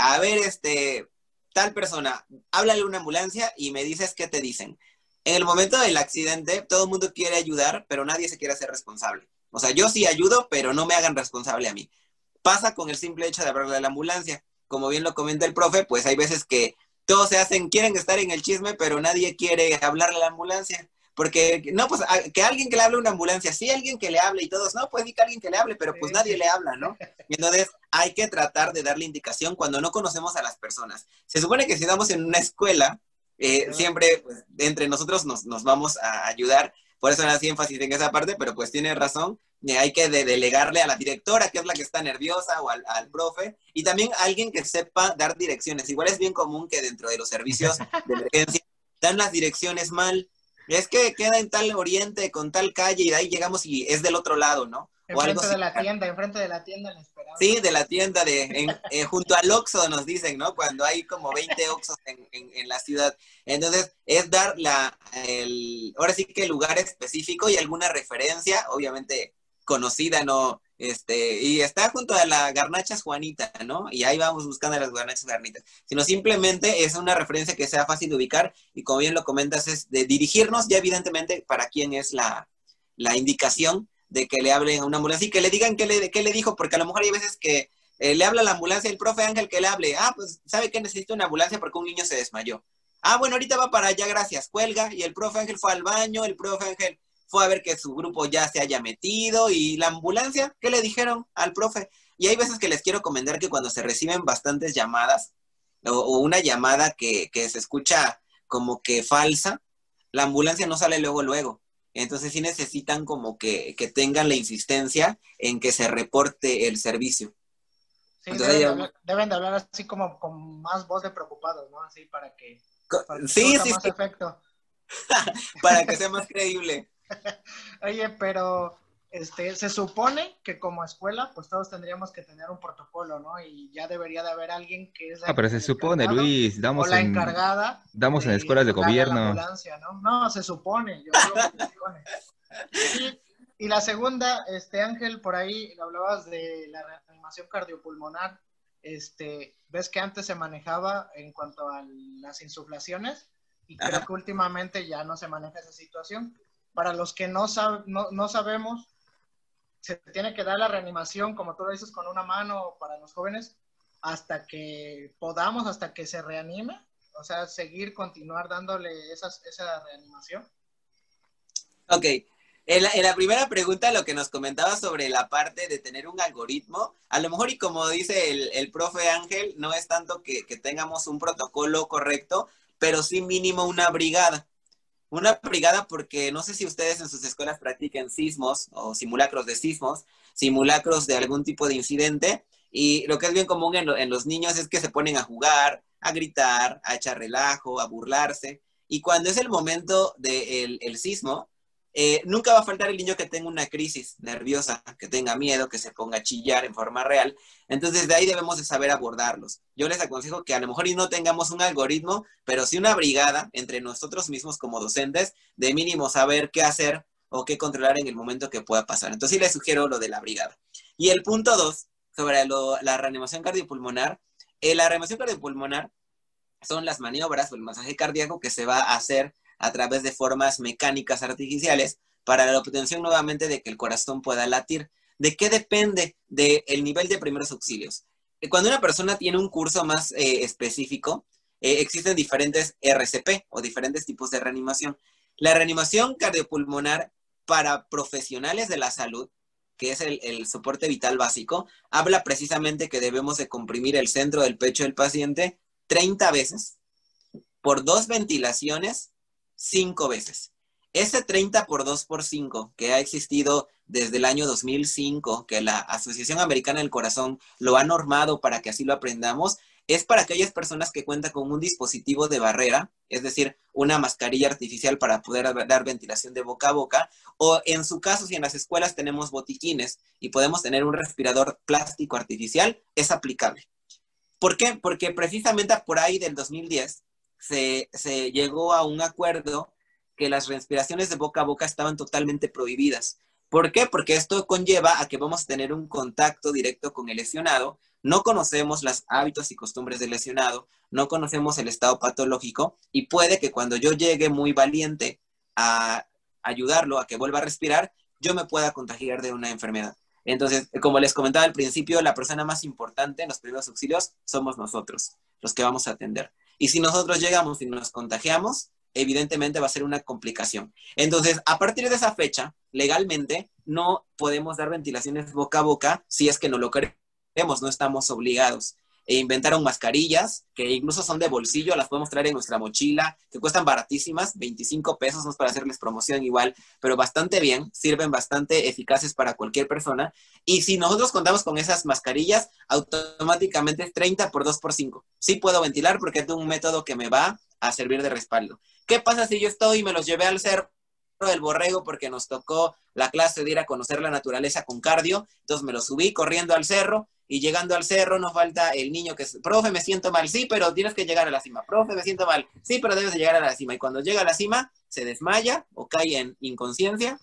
a ver, este, tal persona, háblale a una ambulancia y me dices qué te dicen en el momento del accidente, todo el mundo quiere ayudar, pero nadie se quiere hacer responsable. O sea, yo sí ayudo, pero no me hagan responsable a mí. Pasa con el simple hecho de hablarle de la ambulancia. Como bien lo comenta el profe, pues hay veces que todos se hacen, quieren estar en el chisme, pero nadie quiere hablarle a la ambulancia. Porque, no, pues que alguien que le hable a una ambulancia, sí, alguien que le hable y todos, no, pues di que alguien que le hable, pero pues nadie le habla, ¿no? Entonces hay que tratar de darle indicación cuando no conocemos a las personas. Se supone que si estamos en una escuela, eh, siempre pues, entre nosotros nos, nos, vamos a ayudar. Por eso hace énfasis en esa parte, pero pues tiene razón. Eh, hay que delegarle a la directora, que es la que está nerviosa, o al, al, profe, y también alguien que sepa dar direcciones. Igual es bien común que dentro de los servicios de emergencia dan las direcciones mal. Es que queda en tal oriente, con tal calle, y de ahí llegamos y es del otro lado, ¿no? Enfrente de la tienda, enfrente de la tienda la esperamos. Sí, de la tienda, de, eh, junto al Oxxo nos dicen, ¿no? Cuando hay como 20 Oxxos en, en, la ciudad. Entonces, es dar la, el, ahora sí que el lugar específico y alguna referencia, obviamente conocida, ¿no? Este, y está junto a la Garnachas Juanita, ¿no? Y ahí vamos buscando las Garnachas Garnitas. Sino simplemente es una referencia que sea fácil de ubicar y como bien lo comentas, es de dirigirnos ya evidentemente para quién es la, la indicación de que le hablen a una ambulancia y que le digan qué le, qué le dijo, porque a lo mejor hay veces que eh, le habla a la ambulancia el profe Ángel que le hable, ah, pues sabe que necesita una ambulancia porque un niño se desmayó. Ah, bueno, ahorita va para allá, gracias, cuelga, y el profe Ángel fue al baño, el profe Ángel fue a ver que su grupo ya se haya metido y la ambulancia, ¿qué le dijeron al profe? Y hay veces que les quiero comentar que cuando se reciben bastantes llamadas o, o una llamada que, que se escucha como que falsa, la ambulancia no sale luego, luego entonces sí necesitan como que, tengan la insistencia en que se reporte el servicio. Sí, deben, de hablar, así como con más voz de preocupados, ¿no? Así para que, sí, sí, más efecto. para que sea más creíble. Oye, pero este, se supone que como escuela, pues todos tendríamos que tener un protocolo, ¿no? Y ya debería de haber alguien que es la Ah, pero se supone, Luis, damos la en, encargada. Damos en escuelas de gobierno. ¿no? ¿no? se supone, yo creo que se supone. Y, la segunda, este Ángel, por ahí hablabas de la reanimación cardiopulmonar. Este, ves que antes se manejaba en cuanto a las insuflaciones y creo que últimamente ya no se maneja esa situación. Para los que no, sab no, no sabemos, se tiene que dar la reanimación, como tú dices, con una mano para los jóvenes, hasta que podamos, hasta que se reanime, o sea, seguir, continuar dándole esas, esa reanimación. Ok, en la, primera pregunta, lo que nos comentaba sobre la parte de tener un algoritmo, a lo mejor y como dice el, profe Ángel, no es tanto que, que, tengamos un protocolo correcto, pero sí mínimo una brigada. Una brigada porque no sé si ustedes en sus escuelas practiquen sismos o simulacros de sismos, simulacros de algún tipo de incidente, y lo que es bien común en, los niños es que se ponen a jugar, a gritar, a echar relajo, a burlarse, y cuando es el momento del el sismo, eh, nunca va a faltar el niño que tenga una crisis nerviosa, que tenga miedo, que se ponga a chillar en forma real. Entonces, de ahí debemos de saber abordarlos. Yo les aconsejo que a lo mejor y no tengamos un algoritmo, pero sí una brigada entre nosotros mismos como docentes, de mínimo saber qué hacer o qué controlar en el momento que pueda pasar. Entonces, sí les sugiero lo de la brigada. Y el punto dos, sobre la reanimación cardiopulmonar. Eh, la reanimación cardiopulmonar son las maniobras o el masaje cardíaco que se va a hacer a través de formas mecánicas artificiales para la obtención nuevamente de que el corazón pueda latir. ¿De qué depende del nivel de primeros auxilios? Eh, cuando una persona tiene un curso más eh, específico, eh, existen diferentes RCP o diferentes tipos de reanimación. La reanimación cardiopulmonar para profesionales de la salud, que es el, el, soporte vital básico, habla precisamente que debemos de comprimir el centro del pecho del paciente 30 veces por dos ventilaciones cinco veces. Ese 30 por 2 por 5 que ha existido desde el año 2005, que la Asociación Americana del Corazón lo ha normado para que así lo aprendamos, es para aquellas personas que cuentan con un dispositivo de barrera, es decir, una mascarilla artificial para poder dar ventilación de boca a boca, o en su caso, si en las escuelas tenemos botiquines y podemos tener un respirador plástico artificial, es aplicable. ¿Por qué? Porque precisamente por ahí del 2010 se, llegó a un acuerdo que las respiraciones de boca a boca estaban totalmente prohibidas. ¿Por qué? Porque esto conlleva a que vamos a tener un contacto directo con el lesionado, no conocemos los hábitos y costumbres del lesionado, no conocemos el estado patológico y puede que cuando yo llegue muy valiente a ayudarlo a que vuelva a respirar, yo me pueda contagiar de una enfermedad. Entonces, como les comentaba al principio, la persona más importante en los primeros auxilios somos nosotros, los que vamos a atender. Y si nosotros llegamos y nos contagiamos, evidentemente va a ser una complicación. Entonces, a partir de esa fecha, legalmente, no podemos dar ventilaciones boca a boca si es que no lo queremos, no estamos obligados e inventaron mascarillas que incluso son de bolsillo, las podemos traer en nuestra mochila, que cuestan baratísimas, 25 pesos, no es para hacerles promoción igual, pero bastante bien, sirven bastante eficaces para cualquier persona. Y si nosotros contamos con esas mascarillas, automáticamente es 30 por 2 por 5. Sí puedo ventilar porque es un método que me va a servir de respaldo. ¿Qué pasa si yo estoy y me los llevé al cerro del borrego porque nos tocó la clase de ir a conocer la naturaleza con cardio? Entonces me lo subí corriendo al cerro y llegando al cerro nos falta el niño que es, profe, me siento mal, sí, pero tienes que llegar a la cima, profe, me siento mal, sí, pero debes de llegar a la cima. Y cuando llega a la cima, se desmaya o cae en inconsciencia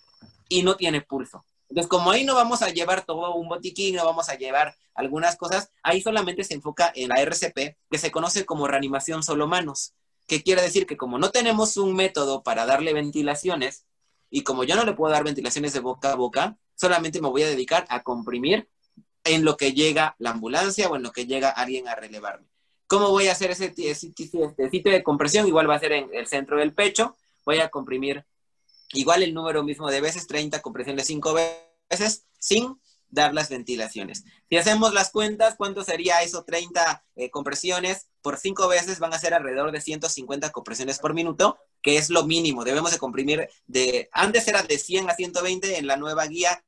y no tiene pulso. Entonces, como ahí no vamos a llevar todo un botiquín, no vamos a llevar algunas cosas, ahí solamente se enfoca en la RCP, que se conoce como reanimación solo manos, que quiere decir que como no tenemos un método para darle ventilaciones, y como yo no le puedo dar ventilaciones de boca a boca, solamente me voy a dedicar a comprimir en lo que llega la ambulancia o en lo que llega alguien a relevarme. ¿Cómo voy a hacer ese, sitio de compresión? Igual va a ser en el centro del pecho. Voy a comprimir igual el número mismo de veces, 30 compresiones 5 veces, sin dar las ventilaciones. Si hacemos las cuentas, ¿cuánto sería eso? 30 eh, compresiones por 5 veces van a ser alrededor de 150 compresiones por minuto, que es lo mínimo. Debemos de comprimir de, antes era de 100 a 120, en la nueva guía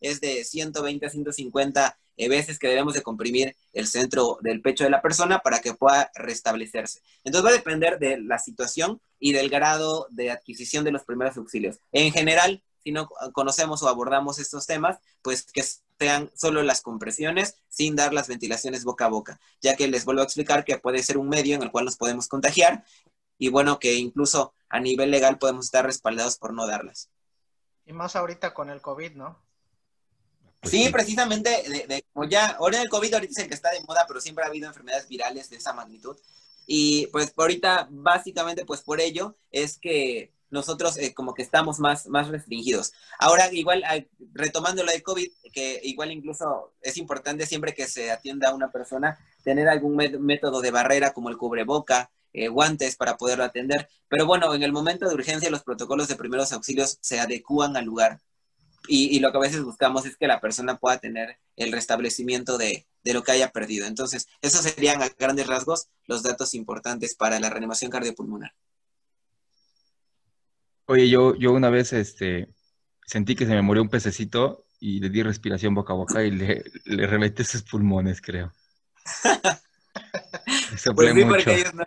es de 120 a 150 eh, veces que debemos de comprimir el centro del pecho de la persona para que pueda restablecerse. Entonces va a depender de la situación y del grado de adquisición de los primeros auxilios. En general, si no conocemos o abordamos estos temas, pues que sean solo las compresiones sin dar las ventilaciones boca a boca, ya que les vuelvo a explicar que puede ser un medio en el cual nos podemos contagiar y bueno, que incluso a nivel legal podemos estar respaldados por no darlas. Y más ahorita con el COVID, ¿no? Pues sí, precisamente, de, ya, ahora el COVID ahorita es que está de moda, pero siempre ha habido enfermedades virales de esa magnitud. Y pues ahorita, básicamente, pues por ello es que nosotros eh, como que estamos más, más restringidos. Ahora, igual, retomando lo de COVID, que igual incluso es importante siempre que se atienda a una persona, tener algún método de barrera como el cubreboca, eh, guantes para poderlo atender. Pero bueno, en el momento de urgencia los protocolos de primeros auxilios se adecúan al lugar. Y, lo que a veces buscamos es que la persona pueda tener el restablecimiento de, de lo que haya perdido. Entonces, esos serían a grandes rasgos los datos importantes para la reanimación cardiopulmonar. Oye, yo, yo una vez este, sentí que se me murió un pececito y le di respiración boca a boca y le, le reventé sus pulmones, creo. pues sí, porque ellos no...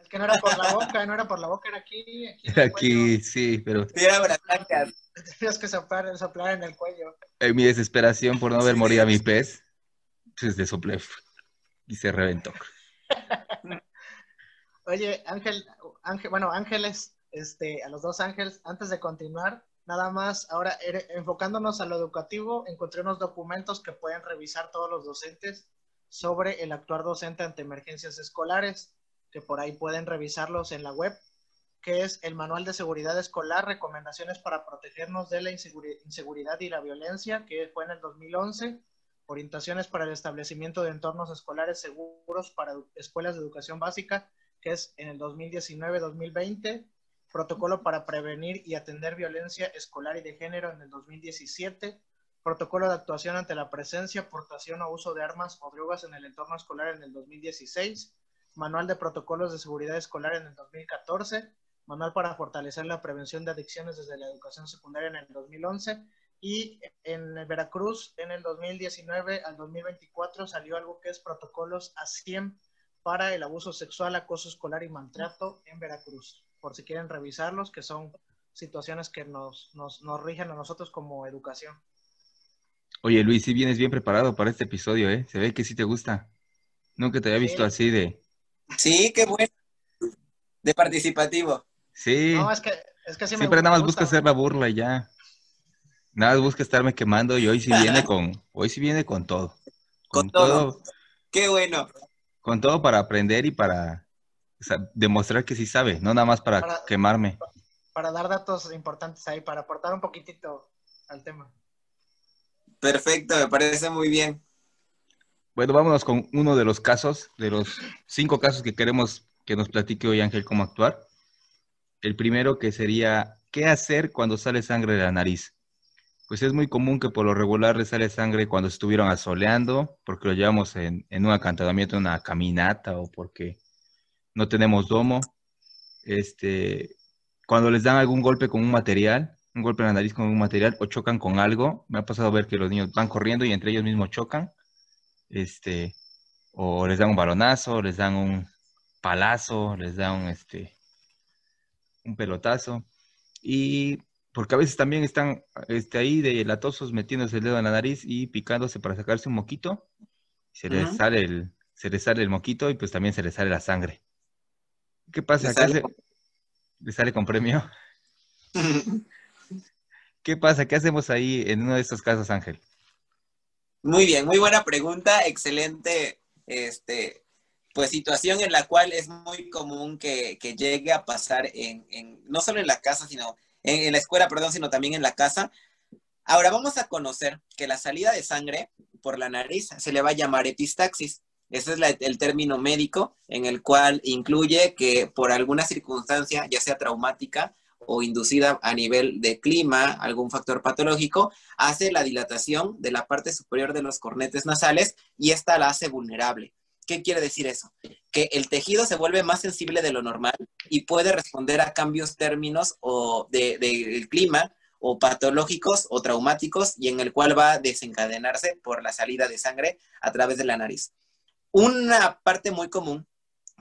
Es que no era por la boca, no era por la boca, era aquí. Aquí, era aquí sí, pero... Sí, era Tenías que soplar, soplar en el cuello. En mi desesperación por no ver morir a mi pez, pues le soplé y se reventó. Oye, Ángel, Ángel, bueno, Ángeles, este, a los dos ángeles, antes de continuar, nada más, ahora enfocándonos a lo educativo, encontré unos documentos que pueden revisar todos los docentes sobre el actuar docente ante emergencias escolares, que por ahí pueden revisarlos en la web, que es el Manual de Seguridad Escolar, recomendaciones para protegernos de la inseguridad y la violencia, que fue en el 2011, orientaciones para el establecimiento de entornos escolares seguros para escuelas de educación básica, que es en el 2019-2020, Protocolo para prevenir y atender violencia escolar y de género en el 2017, Protocolo de actuación ante la presencia, portación o uso de armas o drogas en el entorno escolar en el 2016, Manual de Protocolos de Seguridad Escolar en el 2014, Manual para fortalecer la prevención de adicciones desde la educación secundaria en el 2011 y en Veracruz en el 2019 al 2024 salió algo que es Protocolos a 100 para el abuso sexual, acoso escolar y maltrato en Veracruz por si quieren revisarlos, que son situaciones que nos, nos, nos rigen a nosotros como educación. Oye, Luis, si vienes bien preparado para este episodio, ¿eh? Se ve que sí te gusta. Nunca te había visto así de... Sí, qué bueno. De participativo. Sí. No, es que, es que Siempre nada más busca hacer la burla y ya. Nada más busca estarme quemando y hoy sí viene con, hoy sí viene con todo. Con, todo. Qué bueno. Con todo para aprender y para demostrar que sí sabe, no nada más para, quemarme. Para dar datos importantes ahí, para aportar un poquitito al tema. Perfecto, me parece muy bien. Bueno, vámonos con uno de los casos, de los cinco casos que queremos que nos platique hoy Ángel cómo actuar. El primero que sería, ¿qué hacer cuando sale sangre de la nariz? Pues es muy común que por lo regular le sale sangre cuando estuvieron asoleando, porque lo llevamos en, en un acantamiento, una caminata o porque no tenemos domo. Este, cuando les dan algún golpe con un material, un golpe en la nariz con un material o chocan con algo, me ha pasado ver que los niños van corriendo y entre ellos mismos chocan. Este, o les dan un balonazo, les dan un palazo, les dan un este un pelotazo. Y porque a veces también están este, ahí de latosos metiéndose el dedo en la nariz y picándose para sacarse un moquito. Se les sale el, se les sale el moquito y pues también se les sale la sangre. ¿Qué pasa? ¿Le sale, con premio? ¿Qué pasa? ¿Qué hacemos ahí en uno de estos casos, Ángel? Muy bien, muy buena pregunta, excelente, este, pues situación en la cual es muy común que, llegue a pasar en, no solo en la casa, sino en, en, la escuela, perdón, sino también en la casa. Ahora vamos a conocer que la salida de sangre por la nariz se le va a llamar epistaxis. Ese es el término médico en el cual incluye que por alguna circunstancia, ya sea traumática o inducida a nivel de clima, algún factor patológico, hace la dilatación de la parte superior de los cornetes nasales y esta la hace vulnerable. ¿Qué quiere decir eso? Que el tejido se vuelve más sensible de lo normal y puede responder a cambios términos o del de, clima o patológicos o traumáticos y en el cual va a desencadenarse por la salida de sangre a través de la nariz. Una parte muy común,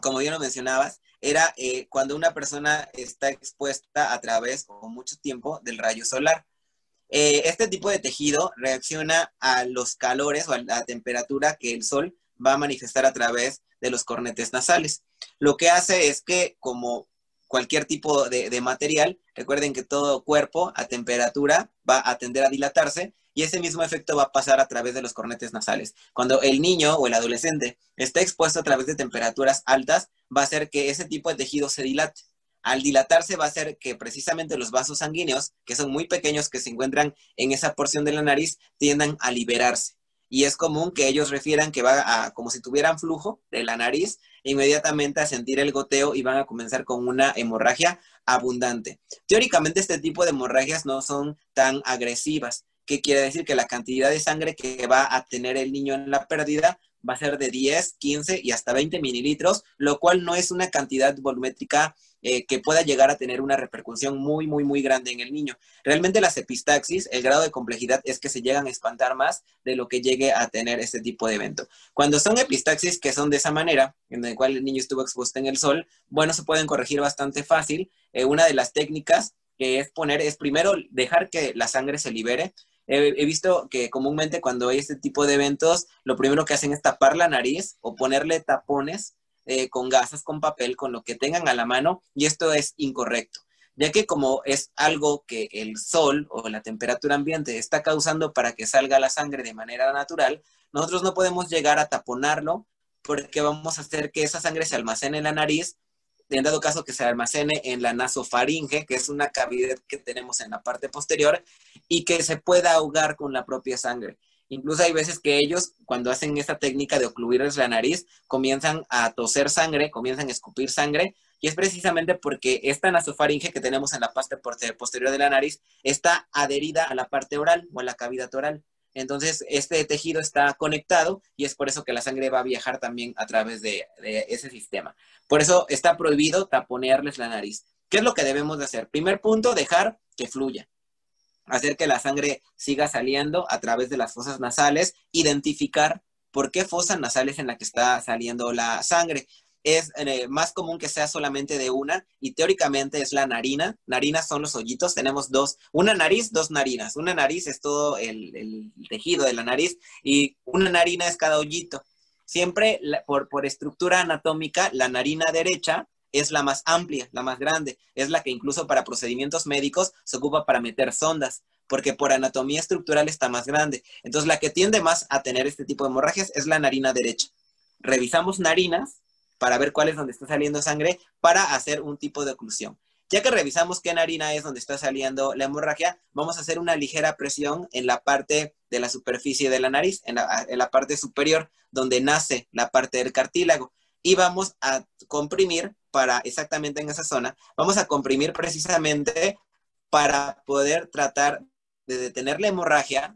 como ya lo mencionabas, era eh, cuando una persona está expuesta a través o mucho tiempo del rayo solar. Eh, este tipo de tejido reacciona a los calores o a la temperatura que el sol va a manifestar a través de los cornetes nasales. Lo que hace es que, como cualquier tipo de, de material, recuerden que todo cuerpo a temperatura va a tender a dilatarse y ese mismo efecto va a pasar a través de los cornetes nasales. Cuando el niño o el adolescente está expuesto a través de temperaturas altas, va a hacer que ese tipo de tejido se dilate. al dilatarse va a hacer que precisamente los vasos sanguíneos, que son muy pequeños, que se encuentran en esa porción de la nariz, tiendan a liberarse. Y es común que ellos refieran que va a, como si tuvieran flujo de la nariz, inmediatamente a sentir el goteo y van a comenzar con una hemorragia abundante. Teóricamente este tipo de hemorragias no son tan agresivas, que quiere decir que la cantidad de sangre que va a tener el niño en la pérdida va a ser de 10, 15 y hasta 20 mililitros, lo cual no es una cantidad volumétrica eh, que pueda llegar a tener una repercusión muy, muy, muy grande en el niño. Realmente las epistaxis, el grado de complejidad es que se llegan a espantar más de lo que llegue a tener este tipo de evento. Cuando son epistaxis que son de esa manera, en el cual el niño estuvo expuesto en el sol, bueno, se pueden corregir bastante fácil. Eh, una de las técnicas que es poner, es primero dejar que la sangre se libere, he, visto que comúnmente cuando hay este tipo de eventos, lo primero que hacen es tapar la nariz o ponerle tapones eh, con gasas, con papel, con lo que tengan a la mano, y esto es incorrecto, ya que como es algo que el sol o la temperatura ambiente está causando para que salga la sangre de manera natural, nosotros no podemos llegar a taponarlo porque vamos a hacer que esa sangre se almacene en la nariz en dado caso que se almacene en la nasofaringe, que es una cavidad que tenemos en la parte posterior, y que se pueda ahogar con la propia sangre. Incluso hay veces que ellos, cuando hacen esta técnica de ocluirles la nariz, comienzan a toser sangre, comienzan a escupir sangre, y es precisamente porque esta nasofaringe que tenemos en la parte posterior de la nariz está adherida a la parte oral o a la cavidad oral. Entonces, este tejido está conectado y es por eso que la sangre va a viajar también a través de, ese sistema. Por eso está prohibido taponearles la nariz. ¿Qué es lo que debemos de hacer? Primer punto, dejar que fluya. Hacer que la sangre siga saliendo a través de las fosas nasales, identificar por qué fosas nasales en la que está saliendo la sangre es eh, más común que sea solamente de una y teóricamente es la narina. Narinas son los hoyitos, tenemos dos, una nariz, dos narinas. Una nariz es todo el, tejido de la nariz y una narina es cada hoyito. Siempre por, por estructura anatómica, la narina derecha es la más amplia, la más grande, es la que incluso para procedimientos médicos se ocupa para meter sondas, porque por anatomía estructural está más grande. Entonces la que tiende más a tener este tipo de hemorragias es la narina derecha. Revisamos narinas para ver cuál es donde está saliendo sangre para hacer un tipo de oclusión. Ya que revisamos qué narina es donde está saliendo la hemorragia, vamos a hacer una ligera presión en la parte de la superficie de la nariz, en la, parte superior, donde nace la parte del cartílago. Y vamos a comprimir para exactamente en esa zona, vamos a comprimir precisamente para poder tratar de detener la hemorragia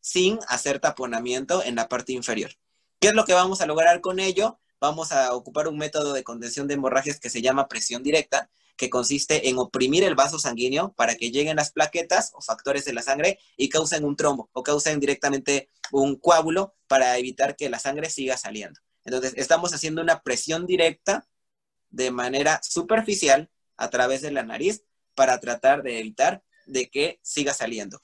sin hacer taponamiento en la parte inferior. ¿Qué es lo que vamos a lograr con ello? Vamos a ocupar un método de contención de hemorragias que se llama presión directa, que consiste en oprimir el vaso sanguíneo para que lleguen las plaquetas o factores de la sangre y causen un trombo o causen directamente un coágulo para evitar que la sangre siga saliendo. Entonces, estamos haciendo una presión directa de manera superficial a través de la nariz para tratar de evitar de que siga saliendo.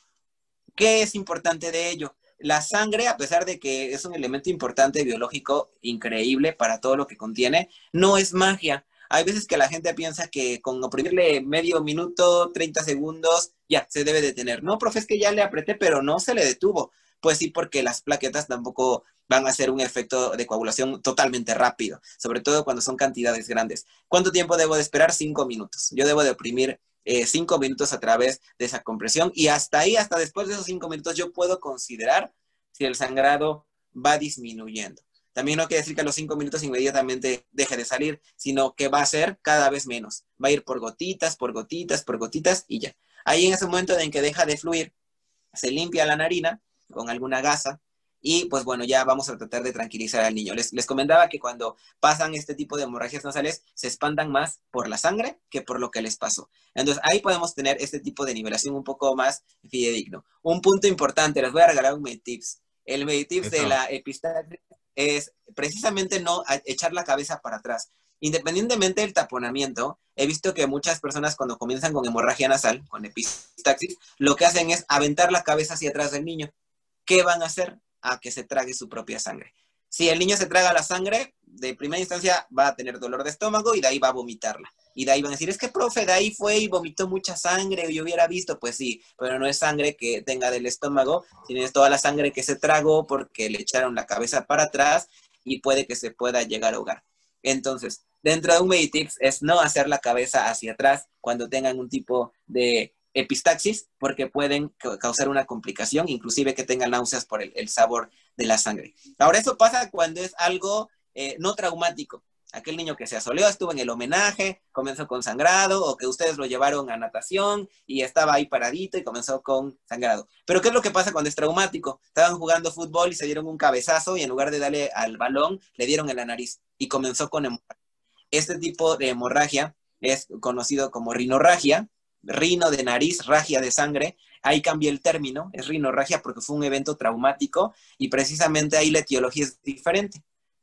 ¿Qué es importante de ello? La sangre, a pesar de que es un elemento importante biológico increíble para todo lo que contiene, no es magia. Hay veces que la gente piensa que con oprimirle medio minuto, 30 segundos, ya se debe detener. No, profe, es que ya le apreté, pero no se le detuvo. Pues sí, porque las plaquetas tampoco van a hacer un efecto de coagulación totalmente rápido, sobre todo cuando son cantidades grandes. ¿Cuánto tiempo debo de esperar? Cinco minutos. Yo debo de oprimir eh, cinco minutos a través de esa compresión y hasta ahí, hasta después de esos cinco minutos, yo puedo considerar si el sangrado va disminuyendo. También no quiere decir que a los cinco minutos inmediatamente deje de salir, sino que va a ser cada vez menos. Va a ir por gotitas, por gotitas, por gotitas y ya. Ahí en ese momento en que deja de fluir, se limpia la narina con alguna gasa y pues bueno, ya vamos a tratar de tranquilizar al niño. Les, les comentaba que cuando pasan este tipo de hemorragias nasales, se espantan más por la sangre que por lo que les pasó. Entonces ahí podemos tener este tipo de nivelación un poco más fidedigno. Un punto importante, les voy a regalar un Meditips. El Meditips de la epistaxis es precisamente no echar la cabeza para atrás. Independientemente del taponamiento, he visto que muchas personas cuando comienzan con hemorragia nasal, con epistaxis, lo que hacen es aventar la cabeza hacia atrás del niño. ¿Qué van a hacer? A que se trague su propia sangre. Si el niño se traga la sangre, de primera instancia va a tener dolor de estómago y de ahí va a vomitarla. Y de ahí van a decir, es que profe, de ahí fue y vomitó mucha sangre, yo hubiera visto, pues sí, pero no es sangre que tenga del estómago, sino es toda la sangre que se tragó porque le echaron la cabeza para atrás y puede que se pueda llegar a ahogar. Entonces, dentro de un Meditips es no hacer la cabeza hacia atrás cuando tengan un tipo de epistaxis, porque pueden causar una complicación, inclusive que tengan náuseas por el, sabor de la sangre. Ahora, eso pasa cuando es algo eh, no traumático. Aquel niño que se asoleó, estuvo en el homenaje, comenzó con sangrado, o que ustedes lo llevaron a natación y estaba ahí paradito y comenzó con sangrado. Pero ¿qué es lo que pasa cuando es traumático? Estaban jugando fútbol y se dieron un cabezazo y en lugar de darle al balón, le dieron en la nariz y comenzó con hemorragia. Este tipo de hemorragia es conocido como rinorragia, rino de nariz, ragia de sangre. Ahí cambia el término, es rinorragia porque fue un evento traumático y precisamente ahí la etiología es diferente.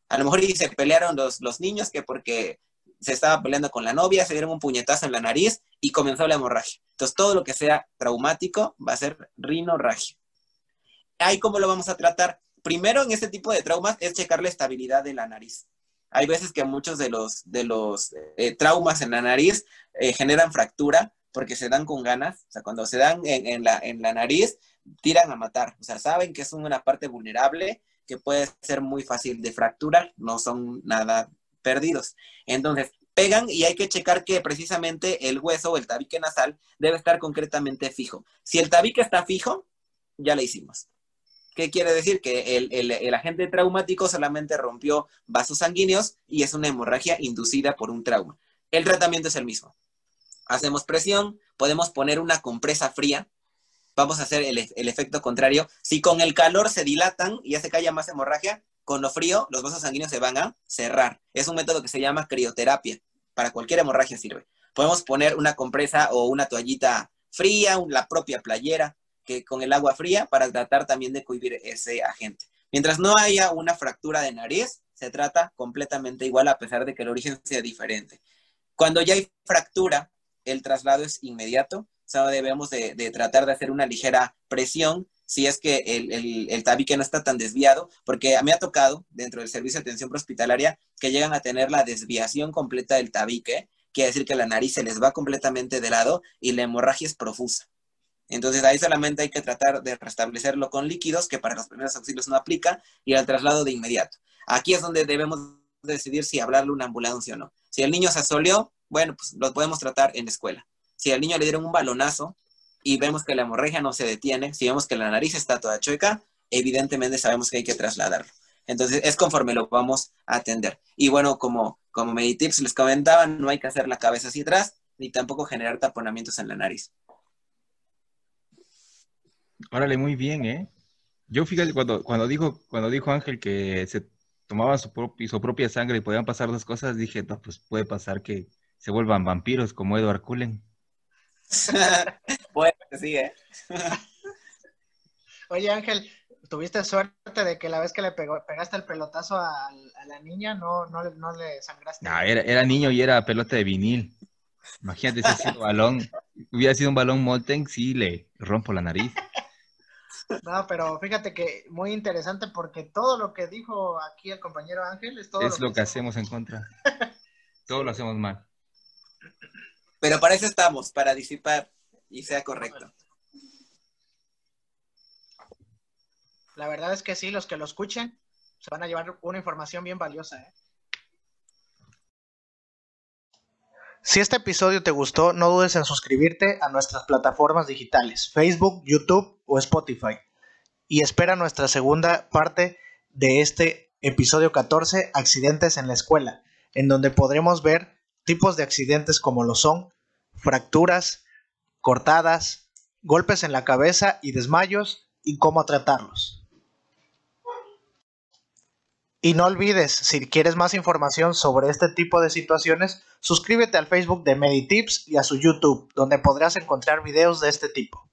A lo mejor se pelearon los, los niños que porque se estaba peleando con la novia, se dieron un puñetazo en la nariz y comenzó la hemorragia. Entonces, todo lo que sea traumático va a ser rinorragia. Ahí, ¿cómo lo vamos a tratar? Primero, en este tipo de traumas es checar la estabilidad de la nariz. Hay veces que muchos de los, de los eh, traumas en la nariz eh, generan fractura porque se dan con ganas, o sea, cuando se dan en, la, en la nariz, tiran a matar, o sea, saben que es una parte vulnerable que puede ser muy fácil de fracturar, no son nada perdidos. Entonces, pegan y hay que checar que precisamente el hueso o el tabique nasal debe estar concretamente fijo. Si el tabique está fijo, ya le hicimos. ¿Qué quiere decir? Que el, el, agente traumático solamente rompió vasos sanguíneos y es una hemorragia inducida por un trauma. El tratamiento es el mismo hacemos presión, podemos poner una compresa fría, vamos a hacer el, efecto contrario. Si con el calor se dilatan y hace que haya más hemorragia, con lo frío los vasos sanguíneos se van a cerrar. Es un método que se llama crioterapia. Para cualquier hemorragia sirve. Podemos poner una compresa o una toallita fría, la propia playera, que con el agua fría para tratar también de cohibir ese agente. Mientras no haya una fractura de nariz, se trata completamente igual a pesar de que el origen sea diferente. Cuando ya hay fractura, el traslado es inmediato, o debemos de, tratar de hacer una ligera presión si es que el, tabique no está tan desviado, porque a mí ha tocado dentro del servicio de atención hospitalaria que llegan a tener la desviación completa del tabique, quiere decir que la nariz se les va completamente de lado y la hemorragia es profusa. Entonces ahí solamente hay que tratar de restablecerlo con líquidos, que para los primeros auxilios no aplica, y al traslado de inmediato. Aquí es donde debemos decidir si hablarle una ambulancia o no. Si el niño se asoleó, bueno, pues lo podemos tratar en escuela. Si al niño le dieron un balonazo y vemos que la hemorragia no se detiene, si vemos que la nariz está toda chueca, evidentemente sabemos que hay que trasladarlo. Entonces, es conforme lo vamos a atender. Y bueno, como, como Meditips les comentaba, no hay que hacer la cabeza hacia atrás, ni tampoco generar taponamientos en la nariz. Órale, muy bien, ¿eh? Yo fíjate, cuando, cuando, dijo, cuando dijo Ángel que se tomaban su, su propia sangre y podían pasar dos cosas, dije, no, pues puede pasar que se vuelvan vampiros como Edward Cullen. bueno, sí, ¿eh? Oye, Ángel, ¿tuviste suerte de que la vez que le pegaste el pelotazo a, la niña no, no, no, le sangraste? No, era, era, niño y era pelota de vinil. Imagínate si sido balón. Hubiera sido un balón Molten, sí le rompo la nariz. No, pero fíjate que muy interesante porque todo lo que dijo aquí el compañero Ángel es todo es lo, que hacemos en contra. todo lo hacemos mal. Pero para eso estamos, para disipar y sea correcto. La verdad es que sí, los que lo escuchen se van a llevar una información bien valiosa. ¿eh? Si este episodio te gustó, no dudes en suscribirte a nuestras plataformas digitales, Facebook, YouTube o Spotify. Y espera nuestra segunda parte de este episodio 14, Accidentes en la Escuela, en donde podremos ver tipos de accidentes como lo son fracturas, cortadas, golpes en la cabeza y desmayos y cómo tratarlos. Y no olvides, si quieres más información sobre este tipo de situaciones, suscríbete al Facebook de Meditips y a su YouTube, donde podrás encontrar videos de este tipo.